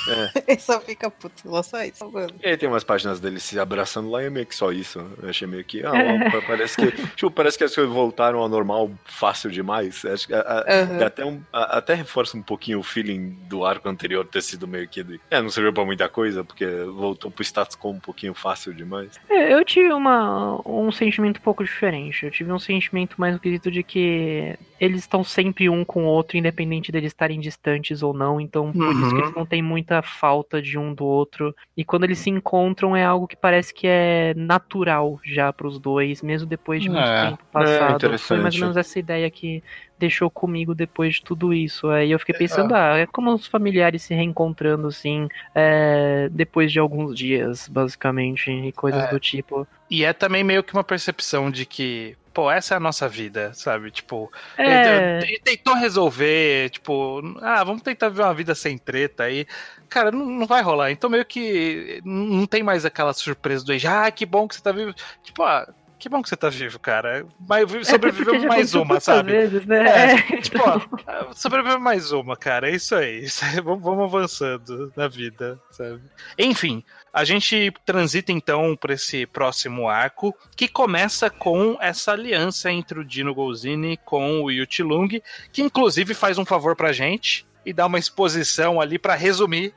É. <laughs> Ele só fica puto, só isso. Mano. E aí tem umas páginas dele se abraçando lá e é meio que só isso. Eu achei meio que. Ah, ó, parece que. <laughs> tipo, parece que as coisas voltaram ao normal fácil demais. Acho que a, a, uhum. até, um, a, até reforça um pouquinho o feeling do arco anterior ter sido meio que. De, é, não serviu pra muita coisa, porque voltou pro status quo um pouquinho fácil demais. É, eu tive uma, um sentimento um pouco diferente. Eu tive um sentimento mais no quesito de que eles estão sempre um com o outro, independente deles estarem distantes ou não. Então, por uhum. isso que eles não têm muita muita falta de um do outro. E quando eles se encontram é algo que parece que é natural já para os dois, mesmo depois de muito é, tempo é passado. É Foi mais ou menos essa ideia que deixou comigo depois de tudo isso. Aí eu fiquei pensando, ah, é como os familiares se reencontrando assim, é, depois de alguns dias, basicamente, e coisas é. do tipo. E é também meio que uma percepção de que, pô, essa é a nossa vida, sabe? Tipo, é... ele, tentou resolver, tipo, ah, vamos tentar ver uma vida sem treta aí. Cara, não, não vai rolar. Então meio que não tem mais aquela surpresa do ah, que bom que você tá vivo. Tipo, ah, que bom que você tá vivo, cara. Mas sobreviveu é mais uma, sabe? Vezes, né? É, é, tipo, ó, sobreviveu mais uma, cara. É isso aí. Isso aí. Vamos, vamos avançando na vida, sabe? Enfim, a gente transita então para esse próximo arco, que começa com essa aliança entre o Dino Golzini com o Yuti Lung, que inclusive faz um favor pra gente e dá uma exposição ali para resumir,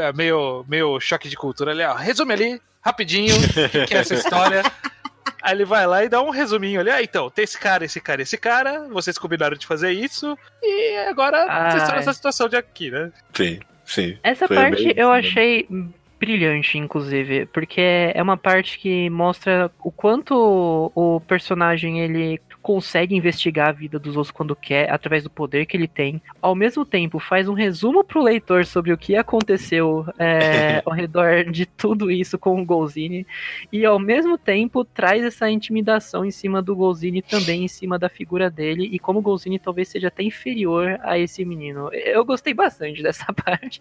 é meio, meio choque de cultura ali, ó. Resume ali, rapidinho, o que é essa história. Aí ele vai lá e dá um resuminho ali. Ah, então, tem esse cara, esse cara, esse cara. Vocês combinaram de fazer isso. E agora Ai. vocês estão nessa situação de aqui, né? Sim, sim. Essa Foi parte eu achei brilhante, inclusive, porque é uma parte que mostra o quanto o personagem ele consegue investigar a vida dos outros quando quer, através do poder que ele tem. Ao mesmo tempo, faz um resumo pro leitor sobre o que aconteceu é, <laughs> ao redor de tudo isso com o Golzini. E ao mesmo tempo, traz essa intimidação em cima do Golzini também, em cima da figura dele. E como o Golzini talvez seja até inferior a esse menino. Eu gostei bastante dessa <laughs> parte.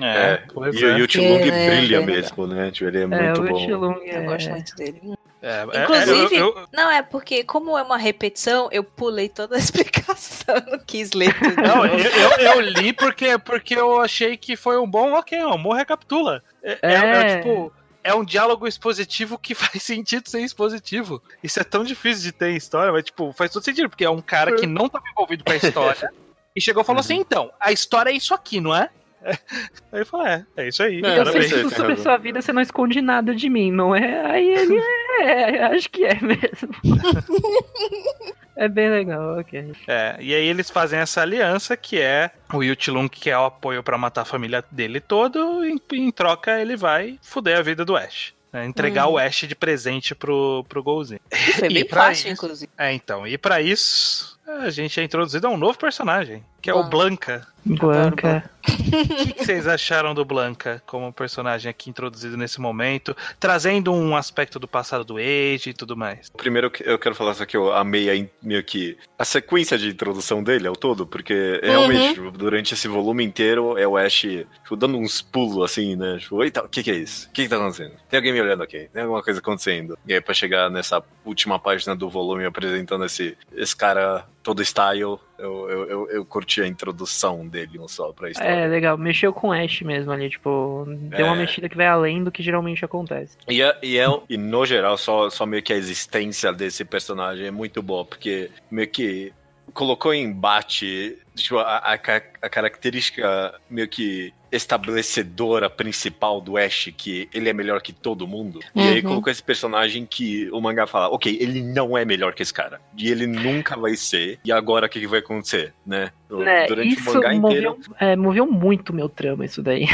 É, é e, é. o Tilung é, brilha mesmo, né? Tipo, ele é, é muito bom. Tilung, eu gosto muito dele. É, é, Inclusive, eu, eu... não, é porque, como é uma repetição, eu pulei toda a <laughs> explicação, não quis ler tudo. Não, eu, eu, eu, li porque, porque eu achei que foi um bom, ok, o amor recapitula. É, é. é, tipo, é um diálogo expositivo que <laughs> faz sentido ser expositivo. Isso é tão difícil de ter em história, mas, tipo, faz todo sentido, porque é um cara que não estava envolvido com a história <laughs> e chegou e falou uhum. assim: então, a história é isso aqui, não é? <laughs> Aí ele falou: é, é isso aí. É, eu sei tudo sobre sua vida, você não esconde nada de mim, não é? Aí ele é, acho que é mesmo. <laughs> é bem legal, ok. É, e aí eles fazem essa aliança que é o Yutilung que é o apoio pra matar a família dele todo, e em, troca ele vai fuder a vida do Ash. né? entregar Hum. o Ash de presente pro, pro Golzinho. Foi <laughs> E bem fácil, isso- inclusive. É, então, e pra isso a gente é introduzido a um novo personagem, que é o Blanca. Blanca. O que, que vocês acharam do Blanca como personagem aqui introduzido nesse momento, trazendo um aspecto do passado do Age e tudo mais? Primeiro que- eu quero falar só que eu amei a, meio que a sequência de introdução dele ao todo, porque realmente durante esse volume inteiro é o Ash tipo, dando uns pulos assim, né? Tipo, eita, o que, que é isso? O que, que tá acontecendo? Tem alguém me olhando aqui? Tem alguma coisa acontecendo? E aí pra chegar nessa última página do volume apresentando esse, esse cara todo style, eu, eu, eu, eu curti a introdução dele um só pra É, história. legal. Mexeu com Ash mesmo ali, tipo, deu uma É. mexida que vai além do que geralmente acontece. E, é, e, é, e no geral, só, só meio que a existência desse personagem é muito boa, porque meio que colocou em embate tipo, a, a, a característica meio que estabelecedora principal do Ash, que ele é melhor que todo mundo. E aí Uhum. colocou esse personagem que o mangá fala, ok, ele não é melhor que esse cara. E ele nunca vai ser. E agora o que, que vai acontecer, né? Né, Durante o mangá inteiro. moveu, é, moveu muito meu trama, isso daí.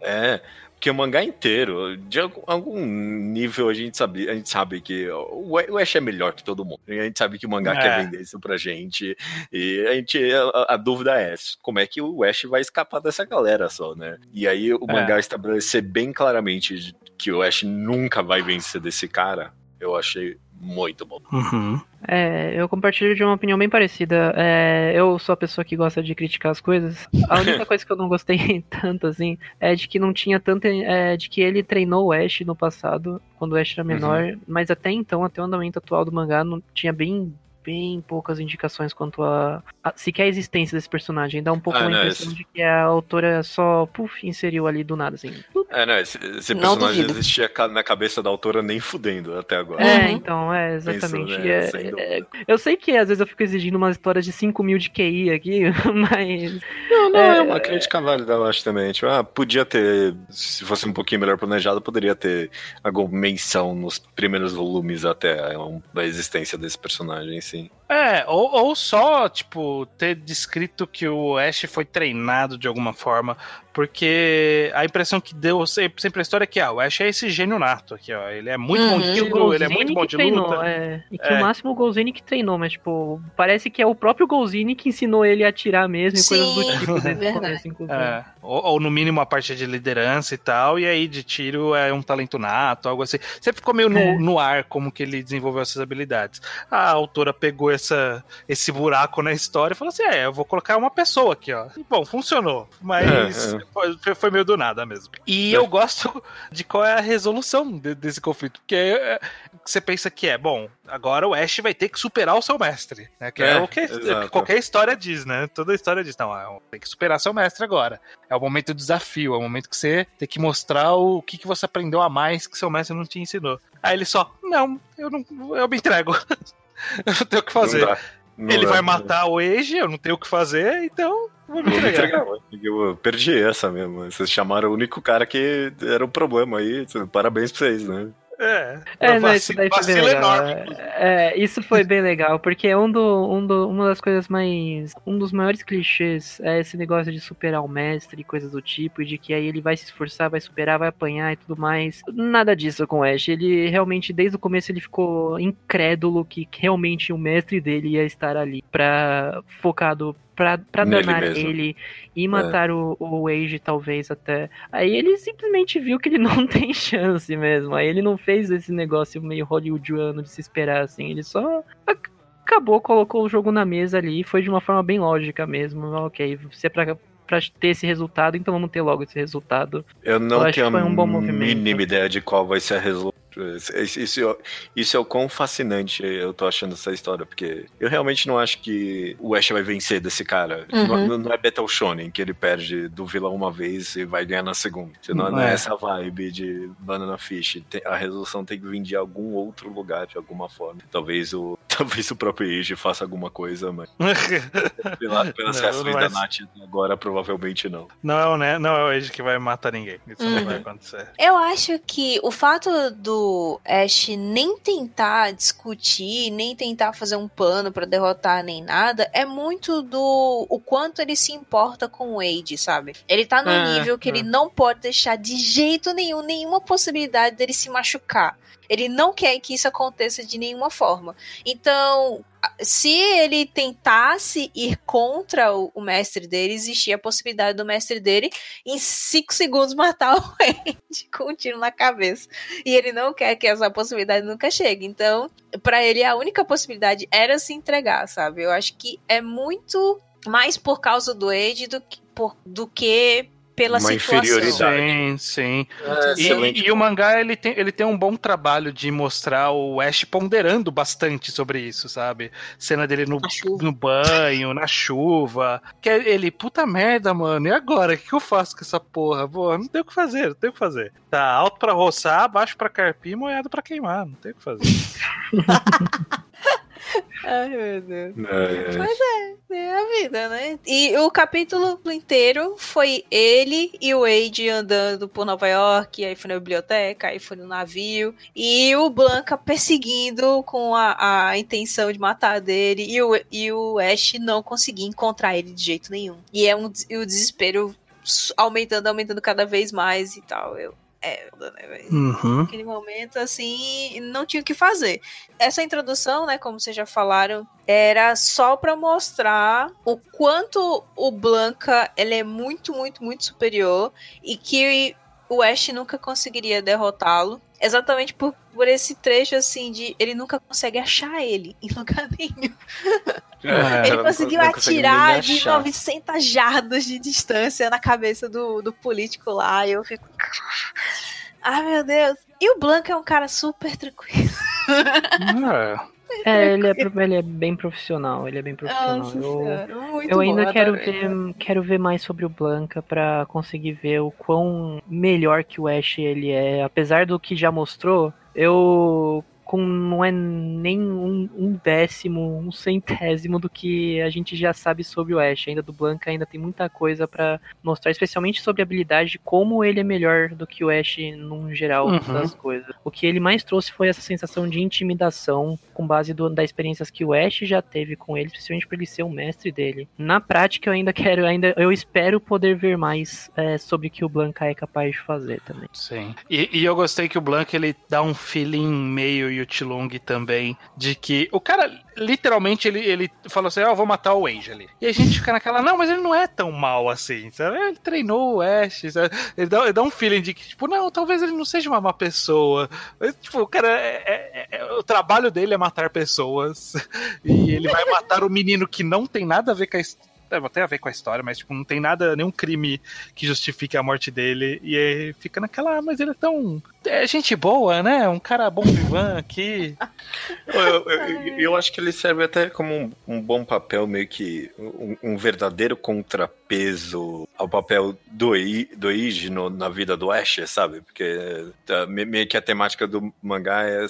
É, porque o mangá inteiro, de algum, algum nível, a gente, sabe, a gente sabe que o Ash é melhor que todo mundo. A gente sabe que o mangá É. quer vender isso pra gente. E a gente. A, a dúvida é como é que o Ash vai escapar dessa galera só, né? E aí o É. mangá estabelecer bem claramente que o Ash nunca vai vencer desse cara, eu achei muito bom. Uhum. É, eu compartilho de uma opinião bem parecida. É, eu sou a pessoa que gosta de criticar as coisas. A única <laughs> coisa que eu não gostei <laughs> tanto, assim, é de que não tinha tanta. É, de que ele treinou o Ash no passado, quando o Ash era menor, mas até então, até o andamento atual do mangá, não tinha bem. Bem poucas indicações quanto a, a sequer a existência desse personagem. Dá um pouco Ah, a não, impressão isso- de que a autora só puf, inseriu ali do nada, assim. É, né? Esse, esse Não personagem duvido. existia na cabeça da autora nem fudendo até agora. É, Uhum. então, é, exatamente. né, É- é- eu sei que às vezes eu fico exigindo umas histórias de 5 mil de QI aqui, <laughs> mas. Não, não, é, É, uma crítica válida, eu acho também. Tipo, ah, podia ter, se fosse um pouquinho melhor planejado, poderia ter alguma menção nos primeiros volumes até a existência desse personagem, sim. É, ou, ou só, tipo, ter descrito que o Ash foi treinado de alguma forma, porque a impressão que deu sempre, a história é que ah, o Ash é esse gênio nato aqui, ó. Ele é muito bom de Uhum. tiro, ele é muito bom de treinou, luta. é. E que É. o máximo o Golzini que treinou, mas, tipo, parece que é o próprio Golzini que ensinou ele a atirar mesmo e coisas do Sim, tipo desde <laughs> o verdade. É, ou, ou no mínimo a parte de liderança e tal, e aí de tiro é um talento nato, algo assim. Sempre ficou meio no, É. no ar como que ele desenvolveu essas habilidades. A autora pegou essa, esse buraco na história e falou assim: é, eu vou colocar uma pessoa aqui, ó. E, bom, funcionou, mas É, é. Foi, meio do nada mesmo. E eu gosto de qual é a resolução de- desse conflito, porque é, você pensa que é, bom, agora o Ash vai ter que superar o seu mestre, né? Que é, É, o que qualquer história diz, né? Toda história diz, não, é, tem que superar seu mestre agora. É o momento do desafio, é o momento que você tem que mostrar o que, que você aprendeu a mais que seu mestre não te ensinou. Aí ele só, não, eu não, eu me entrego. <laughs> <laughs> eu não tenho o que fazer. Não. Não ele vai matar o Age, eu não tenho o que fazer, então vou me entregar. Eu perdi essa mesmo. Vocês chamaram o único cara que era o problema aí. Parabéns pra vocês, né? É, É, não, isso daí foi bem vacilo legal. enorme. É, isso foi bem legal, porque é um, do, um do, uma das coisas mais. Um dos maiores clichês é esse negócio de superar o mestre e coisas do tipo, e de que aí ele vai se esforçar, vai superar, vai apanhar e tudo mais. Nada disso com o Ash. Ele realmente, desde o começo, ele ficou incrédulo que realmente o mestre dele ia estar ali pra focado. Nele danar mesmo. ele e matar o, o Age, talvez até. Aí ele simplesmente viu que ele <laughs> não tem chance mesmo. Aí ele não fez esse negócio meio hollywoodiano de se esperar assim. Ele só ac- acabou, colocou o jogo na mesa ali e foi de uma forma bem lógica mesmo. Ok, se é pra, pra ter esse resultado, então vamos ter logo esse resultado. Eu não Eu acho tenho que foi a um mínima ideia de qual vai ser a resolução. Isso, isso, isso é o quão fascinante eu tô achando essa história, porque eu realmente não acho que o Ash vai vencer desse cara. Uhum. Não, não é Battle Shonen, que ele perde do vilão uma vez e vai ganhar na segunda. Não, não é. É. essa vibe de Banana Fish. Tem- a resolução tem que vir de algum outro lugar, de alguma forma. Talvez o, talvez o próprio Age faça alguma coisa, mas <laughs> pela, pelas Não, reações não da Nath agora, provavelmente não. Não é o, né? Não é o Age que vai matar ninguém. Isso não Uhum. vai acontecer. Eu acho que o fato do Ash nem tentar discutir, nem tentar fazer um plano pra derrotar nem nada, é muito do o quanto ele se importa com o Wade, sabe? Ele tá num É, nível que é. ele não pode deixar de jeito nenhum, nenhuma possibilidade dele se machucar. Ele não quer que isso aconteça de nenhuma forma. Então, se ele tentasse ir contra o, o mestre dele, existia a possibilidade do mestre dele em 5 segundos <laughs> matar o Wade com um tiro na cabeça. E ele não quer que essa possibilidade nunca chegue. Então, pra ele, a única possibilidade era se entregar, sabe? Eu acho que é muito mais por causa do Wade do que, por, do que pela Uma situação. inferioridade. Sim, sim. É, E, e o mangá ele tem, ele tem um bom trabalho de mostrar o Ash ponderando bastante sobre isso, sabe? Cena dele no, no banho, na chuva. Que é ele, puta merda, mano, e agora? O que, eu faço com essa porra? Pô, não tem o que fazer, não tem o que fazer. Tá alto pra roçar, baixo pra carpir, molhado pra queimar, não tem o que fazer. <laughs> <laughs> Ai, meu Deus. É, é. É a vida, né? E o capítulo inteiro foi ele e o Wade andando por Nova York, aí foi na biblioteca, aí foi no navio, e o Blanca perseguindo com a, a intenção de matar dele, e o, e o Ash não conseguia encontrar ele de jeito nenhum. E é um e o desespero aumentando, aumentando cada vez mais e tal. Eu, é, né? Uhum. naquele momento, assim, não tinha o que fazer. Essa introdução, né, como vocês já falaram, era só pra mostrar o quanto o Blanca ele é muito, muito, muito superior e que o Ash nunca conseguiria derrotá-lo. Exatamente por, por esse trecho, assim, de ele nunca consegue achar ele em <laughs> lugar nenhum. É, ele não- conseguiu não nem atirar de achar. 900 jardas de distância na cabeça do, do político lá. E eu fico. Ai, meu Deus. E o Blanco é um cara super tranquilo. É. É, ele é, ele é bem profissional, ele é bem profissional. Nossa Eu, muito eu ainda quero ver, quero ver mais sobre o Blanca pra conseguir ver o quão melhor que o Ash ele é. Apesar do que já mostrou, eu com não é nem um, um décimo, um centésimo do que a gente já sabe sobre o Ash. Ainda do Blanca ainda tem muita coisa pra mostrar, especialmente sobre a habilidade de como ele é melhor do que o Ash num geral Uhum. das coisas. O que ele mais trouxe foi essa sensação de intimidação com base do, das experiências que o Ash já teve com ele, especialmente por ele ser o mestre dele. Na prática, eu ainda <laughs> quero, ainda eu espero poder ver mais é, sobre o que o Blanca é capaz de fazer também. Sim. E, e eu gostei que o Blanc ele dá um feeling meio Yutilung também, de que o cara, literalmente, ele, ele falou assim: Ó, eu vou matar o Age ali. E a gente fica naquela, não, mas ele não é tão mal assim, sabe? Ele treinou o Ash, sabe? Ele dá, ele dá um feeling de que, tipo, não, talvez ele não seja uma má pessoa. Mas, tipo, o cara, é, é- é- o trabalho dele é matar pessoas. <laughs> E ele vai matar o menino que não tem nada a ver com a história. Tem a ver com a história, mas tipo, não tem nada, nenhum crime que justifique a morte dele. E aí fica naquela, ah, mas ele é tão. É gente boa, né? Um cara bom vivan aqui. <laughs> Eu, eu- eu- eu acho que ele serve até como um, um bom papel, meio que um, um verdadeiro contrapeso ao papel do, I, do Iji no- na vida do Ash, sabe? Porque tá, me- meio que a temática do mangá é,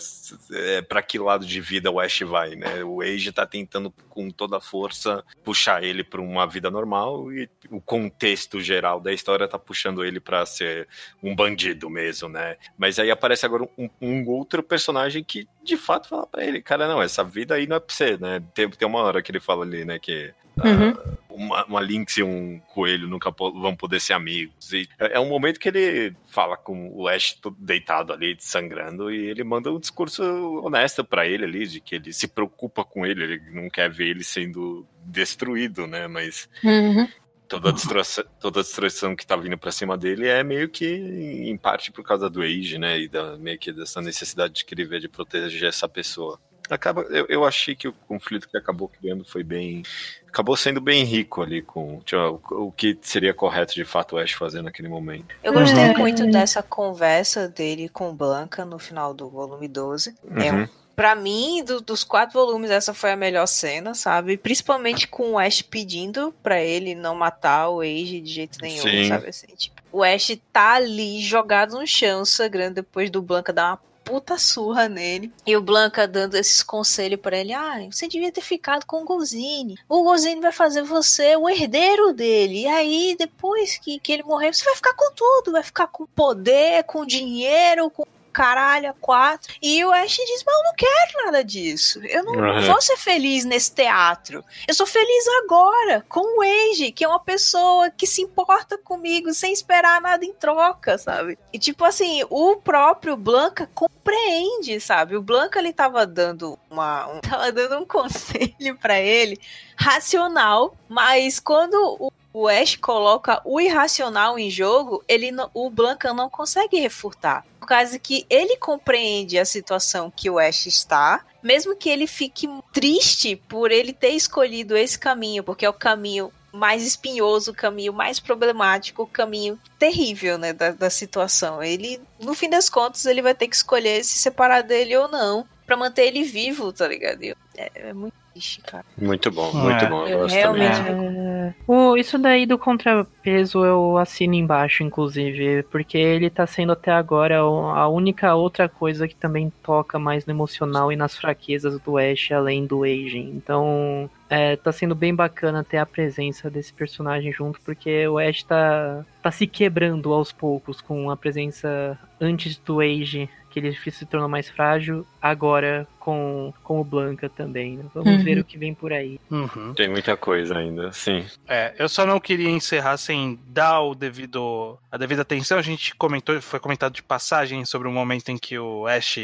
é para que lado de vida o Ash vai, né? O Age tá tentando com toda a força puxar ele para uma vida normal e o contexto geral da história tá puxando ele para ser um bandido mesmo, né? Mas aí aparece agora um, um outro personagem que de fato fala pra ele, cara, não, essa vida aí não é pra você, né? Tem, tem uma hora que ele fala ali, né, que ah, Uhum. uma, uma Lynx e um coelho nunca po- vão poder ser amigos. E é é um momento que ele fala com o Ash deitado ali, sangrando, e ele manda um discurso honesto pra ele ali, de que ele se preocupa com ele, ele não quer ver ele sendo destruído, né? Mas Uhum. toda a destruição, toda a destruição que tá vindo pra cima dele é meio que em parte por causa do Age, né? E da, meio que dessa necessidade de que ele vê de proteger essa pessoa. Acaba, eu, eu achei que o conflito que acabou criando foi bem. Acabou sendo bem rico ali com tipo, o, o que seria correto de fato o Ash fazer naquele momento. Eu gostei Uhum. muito dessa conversa dele com Blanca no final do volume 12. É um Uhum. Pra mim, do- dos quatro volumes, essa foi a melhor cena, sabe? Principalmente com o Ash pedindo pra ele não matar o Age de jeito nenhum, Sim. sabe? Assim, tipo, o Ash tá ali jogado no chão, sangrando depois do Blanca dar uma puta surra nele. E o Blanca dando esses conselhos para ele: ah, você devia ter ficado com o Gozini. O Gozini vai fazer você o herdeiro dele. E aí, depois que, que ele morrer, você vai ficar com tudo. Vai ficar com poder, com dinheiro, com caralho, quatro. E o Ash diz: Mas eu não quero nada disso. Eu não Uhum. vou ser feliz nesse teatro. Eu sou feliz agora, com o Age, que é uma pessoa que se importa comigo sem esperar nada em troca, sabe? E tipo assim, o próprio Blanca compreende, sabe? O Blanca ele tava dando uma. Um, <laughs> tava dando um conselho pra ele racional, mas quando o o Ash coloca o irracional em jogo, ele o Blanca não consegue refutar. Por causa que ele compreende a situação que o Ash está, mesmo que ele fique triste por ele ter escolhido esse caminho, porque é o caminho mais espinhoso, o caminho mais problemático, o caminho terrível, né, da, da situação. Ele, no fim das contas, ele vai ter que escolher se separar dele ou não, pra manter ele vivo, tá ligado? É, é muito triste, cara. Muito bom, muito É. bom. Eu realmente-. É, o, isso daí do contrapeso eu assino embaixo, inclusive, porque ele tá sendo até agora a única outra coisa que também toca mais no emocional e nas fraquezas do Ash, além do Aging. Então, é, tá sendo bem bacana ter a presença desse personagem junto, porque o Ash tá, tá se quebrando aos poucos com a presença antes do Age, que ele se tornou mais frágil, agora com, com o Blanca também. né? Vamos Uhum. ver o que vem por aí. Uhum. Tem muita coisa ainda, sim. É, eu só não queria encerrar sem dar o devido, a devida atenção. A gente comentou, foi comentado de passagem sobre o momento em que o Ash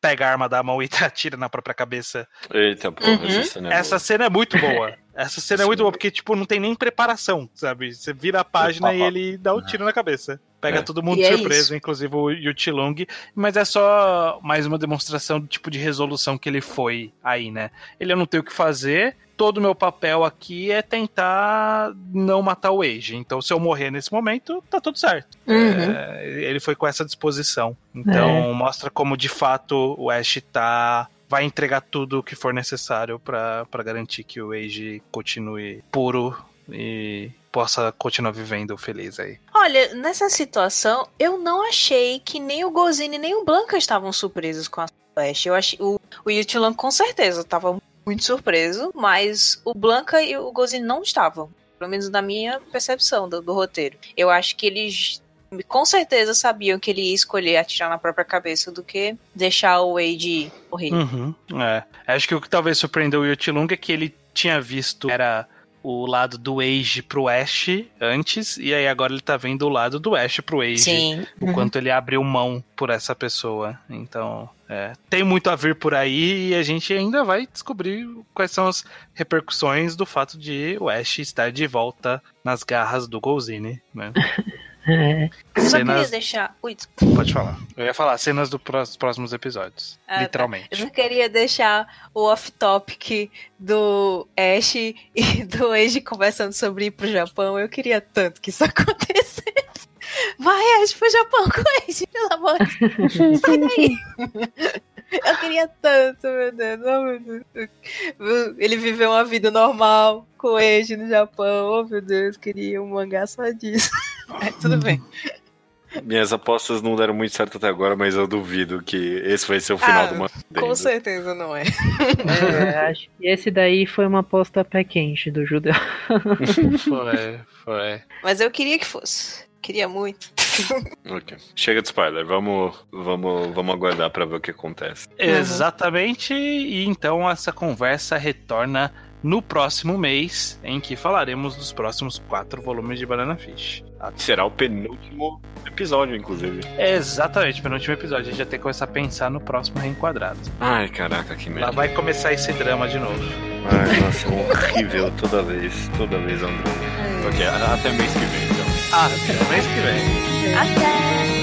pega a arma da mão e <laughs> atira na própria cabeça. Eita, porra, Uhum. essa cena é Essa cena é muito boa. Essa cena é muito boa, porque, tipo, não tem nem preparação, sabe? Você vira a página pá, e ele dá o tiro na cabeça. Pega É. todo mundo E de é surpresa, isso. inclusive o Yutilung. Mas é só mais uma demonstração do tipo de resolução que ele foi aí, né? Ele não tenho o que fazer. Todo o meu papel aqui é tentar não matar o Age. Então, se eu morrer nesse momento, tá tudo certo. Uhum. É, ele foi com essa disposição. Então, mostra como de fato o Ash tá. Vai entregar tudo o que for necessário pra pra garantir que o Age continue puro e possa continuar vivendo feliz aí. Olha, nessa situação, eu não achei que nem o Gozini nem o Blanca estavam surpresos com a Flash. Eu achei o, o Yutilan com certeza estava muito surpreso, mas o Blanca e o Gozini não estavam. Pelo menos na minha percepção do, do roteiro. Eu acho que eles com certeza sabiam que ele ia escolher atirar na própria cabeça do que deixar o Wade morrer. Uhum, é. Acho que o que talvez surpreendeu o Yotilung é que ele tinha visto era o lado do Age pro Ash antes, e aí agora ele tá vendo o lado do Ash pro Age. Sim. o quanto ele abriu mão por essa pessoa. Então, é, tem muito a vir por aí e a gente ainda vai descobrir quais são as repercussões do fato de o Ash estar de volta nas garras do Golzini, né? <laughs> É, Eu só queria Cenas, deixar. Ui, pode falar. Eu ia falar cenas dos próximos episódios, Ah, tá. literalmente. Eu só queria deixar o off-topic do Ash <laughs> e do Age conversando sobre ir pro Japão. Eu queria tanto que isso <laughs> acontecesse. Vai, Ash, pro Japão com o Age, pelo amor de Deus. Sai daí. <laughs> Eu queria tanto, meu Deus. Oh, meu Deus. Ele viveu uma vida normal com o Age no Japão. Oh, meu Deus, queria um mangá só disso. Mas tudo bem. Minhas apostas não deram muito certo até agora, mas eu duvido que esse vai ser o final Ah, do mangá. Com certeza não é. é, acho que esse daí foi uma aposta pé quente do judeu. Foi, foi. Mas eu queria que fosse. Queria muito. Ok. Chega de spoiler, vamos, vamos, vamos aguardar pra ver o que acontece. Exatamente, e então essa conversa retorna no próximo mês, em que falaremos dos próximos quatro volumes de Banana Fish. Será o penúltimo episódio, inclusive. Exatamente, penúltimo episódio. A gente já tem que começar a pensar no próximo reenquadrado. Ai, caraca, que Lá merda. vai começar esse drama de novo. Ai, nossa, é horrível toda vez. Toda vez é um drama. Ok, até mês que vem, então. Ah, até mês que vem. Até!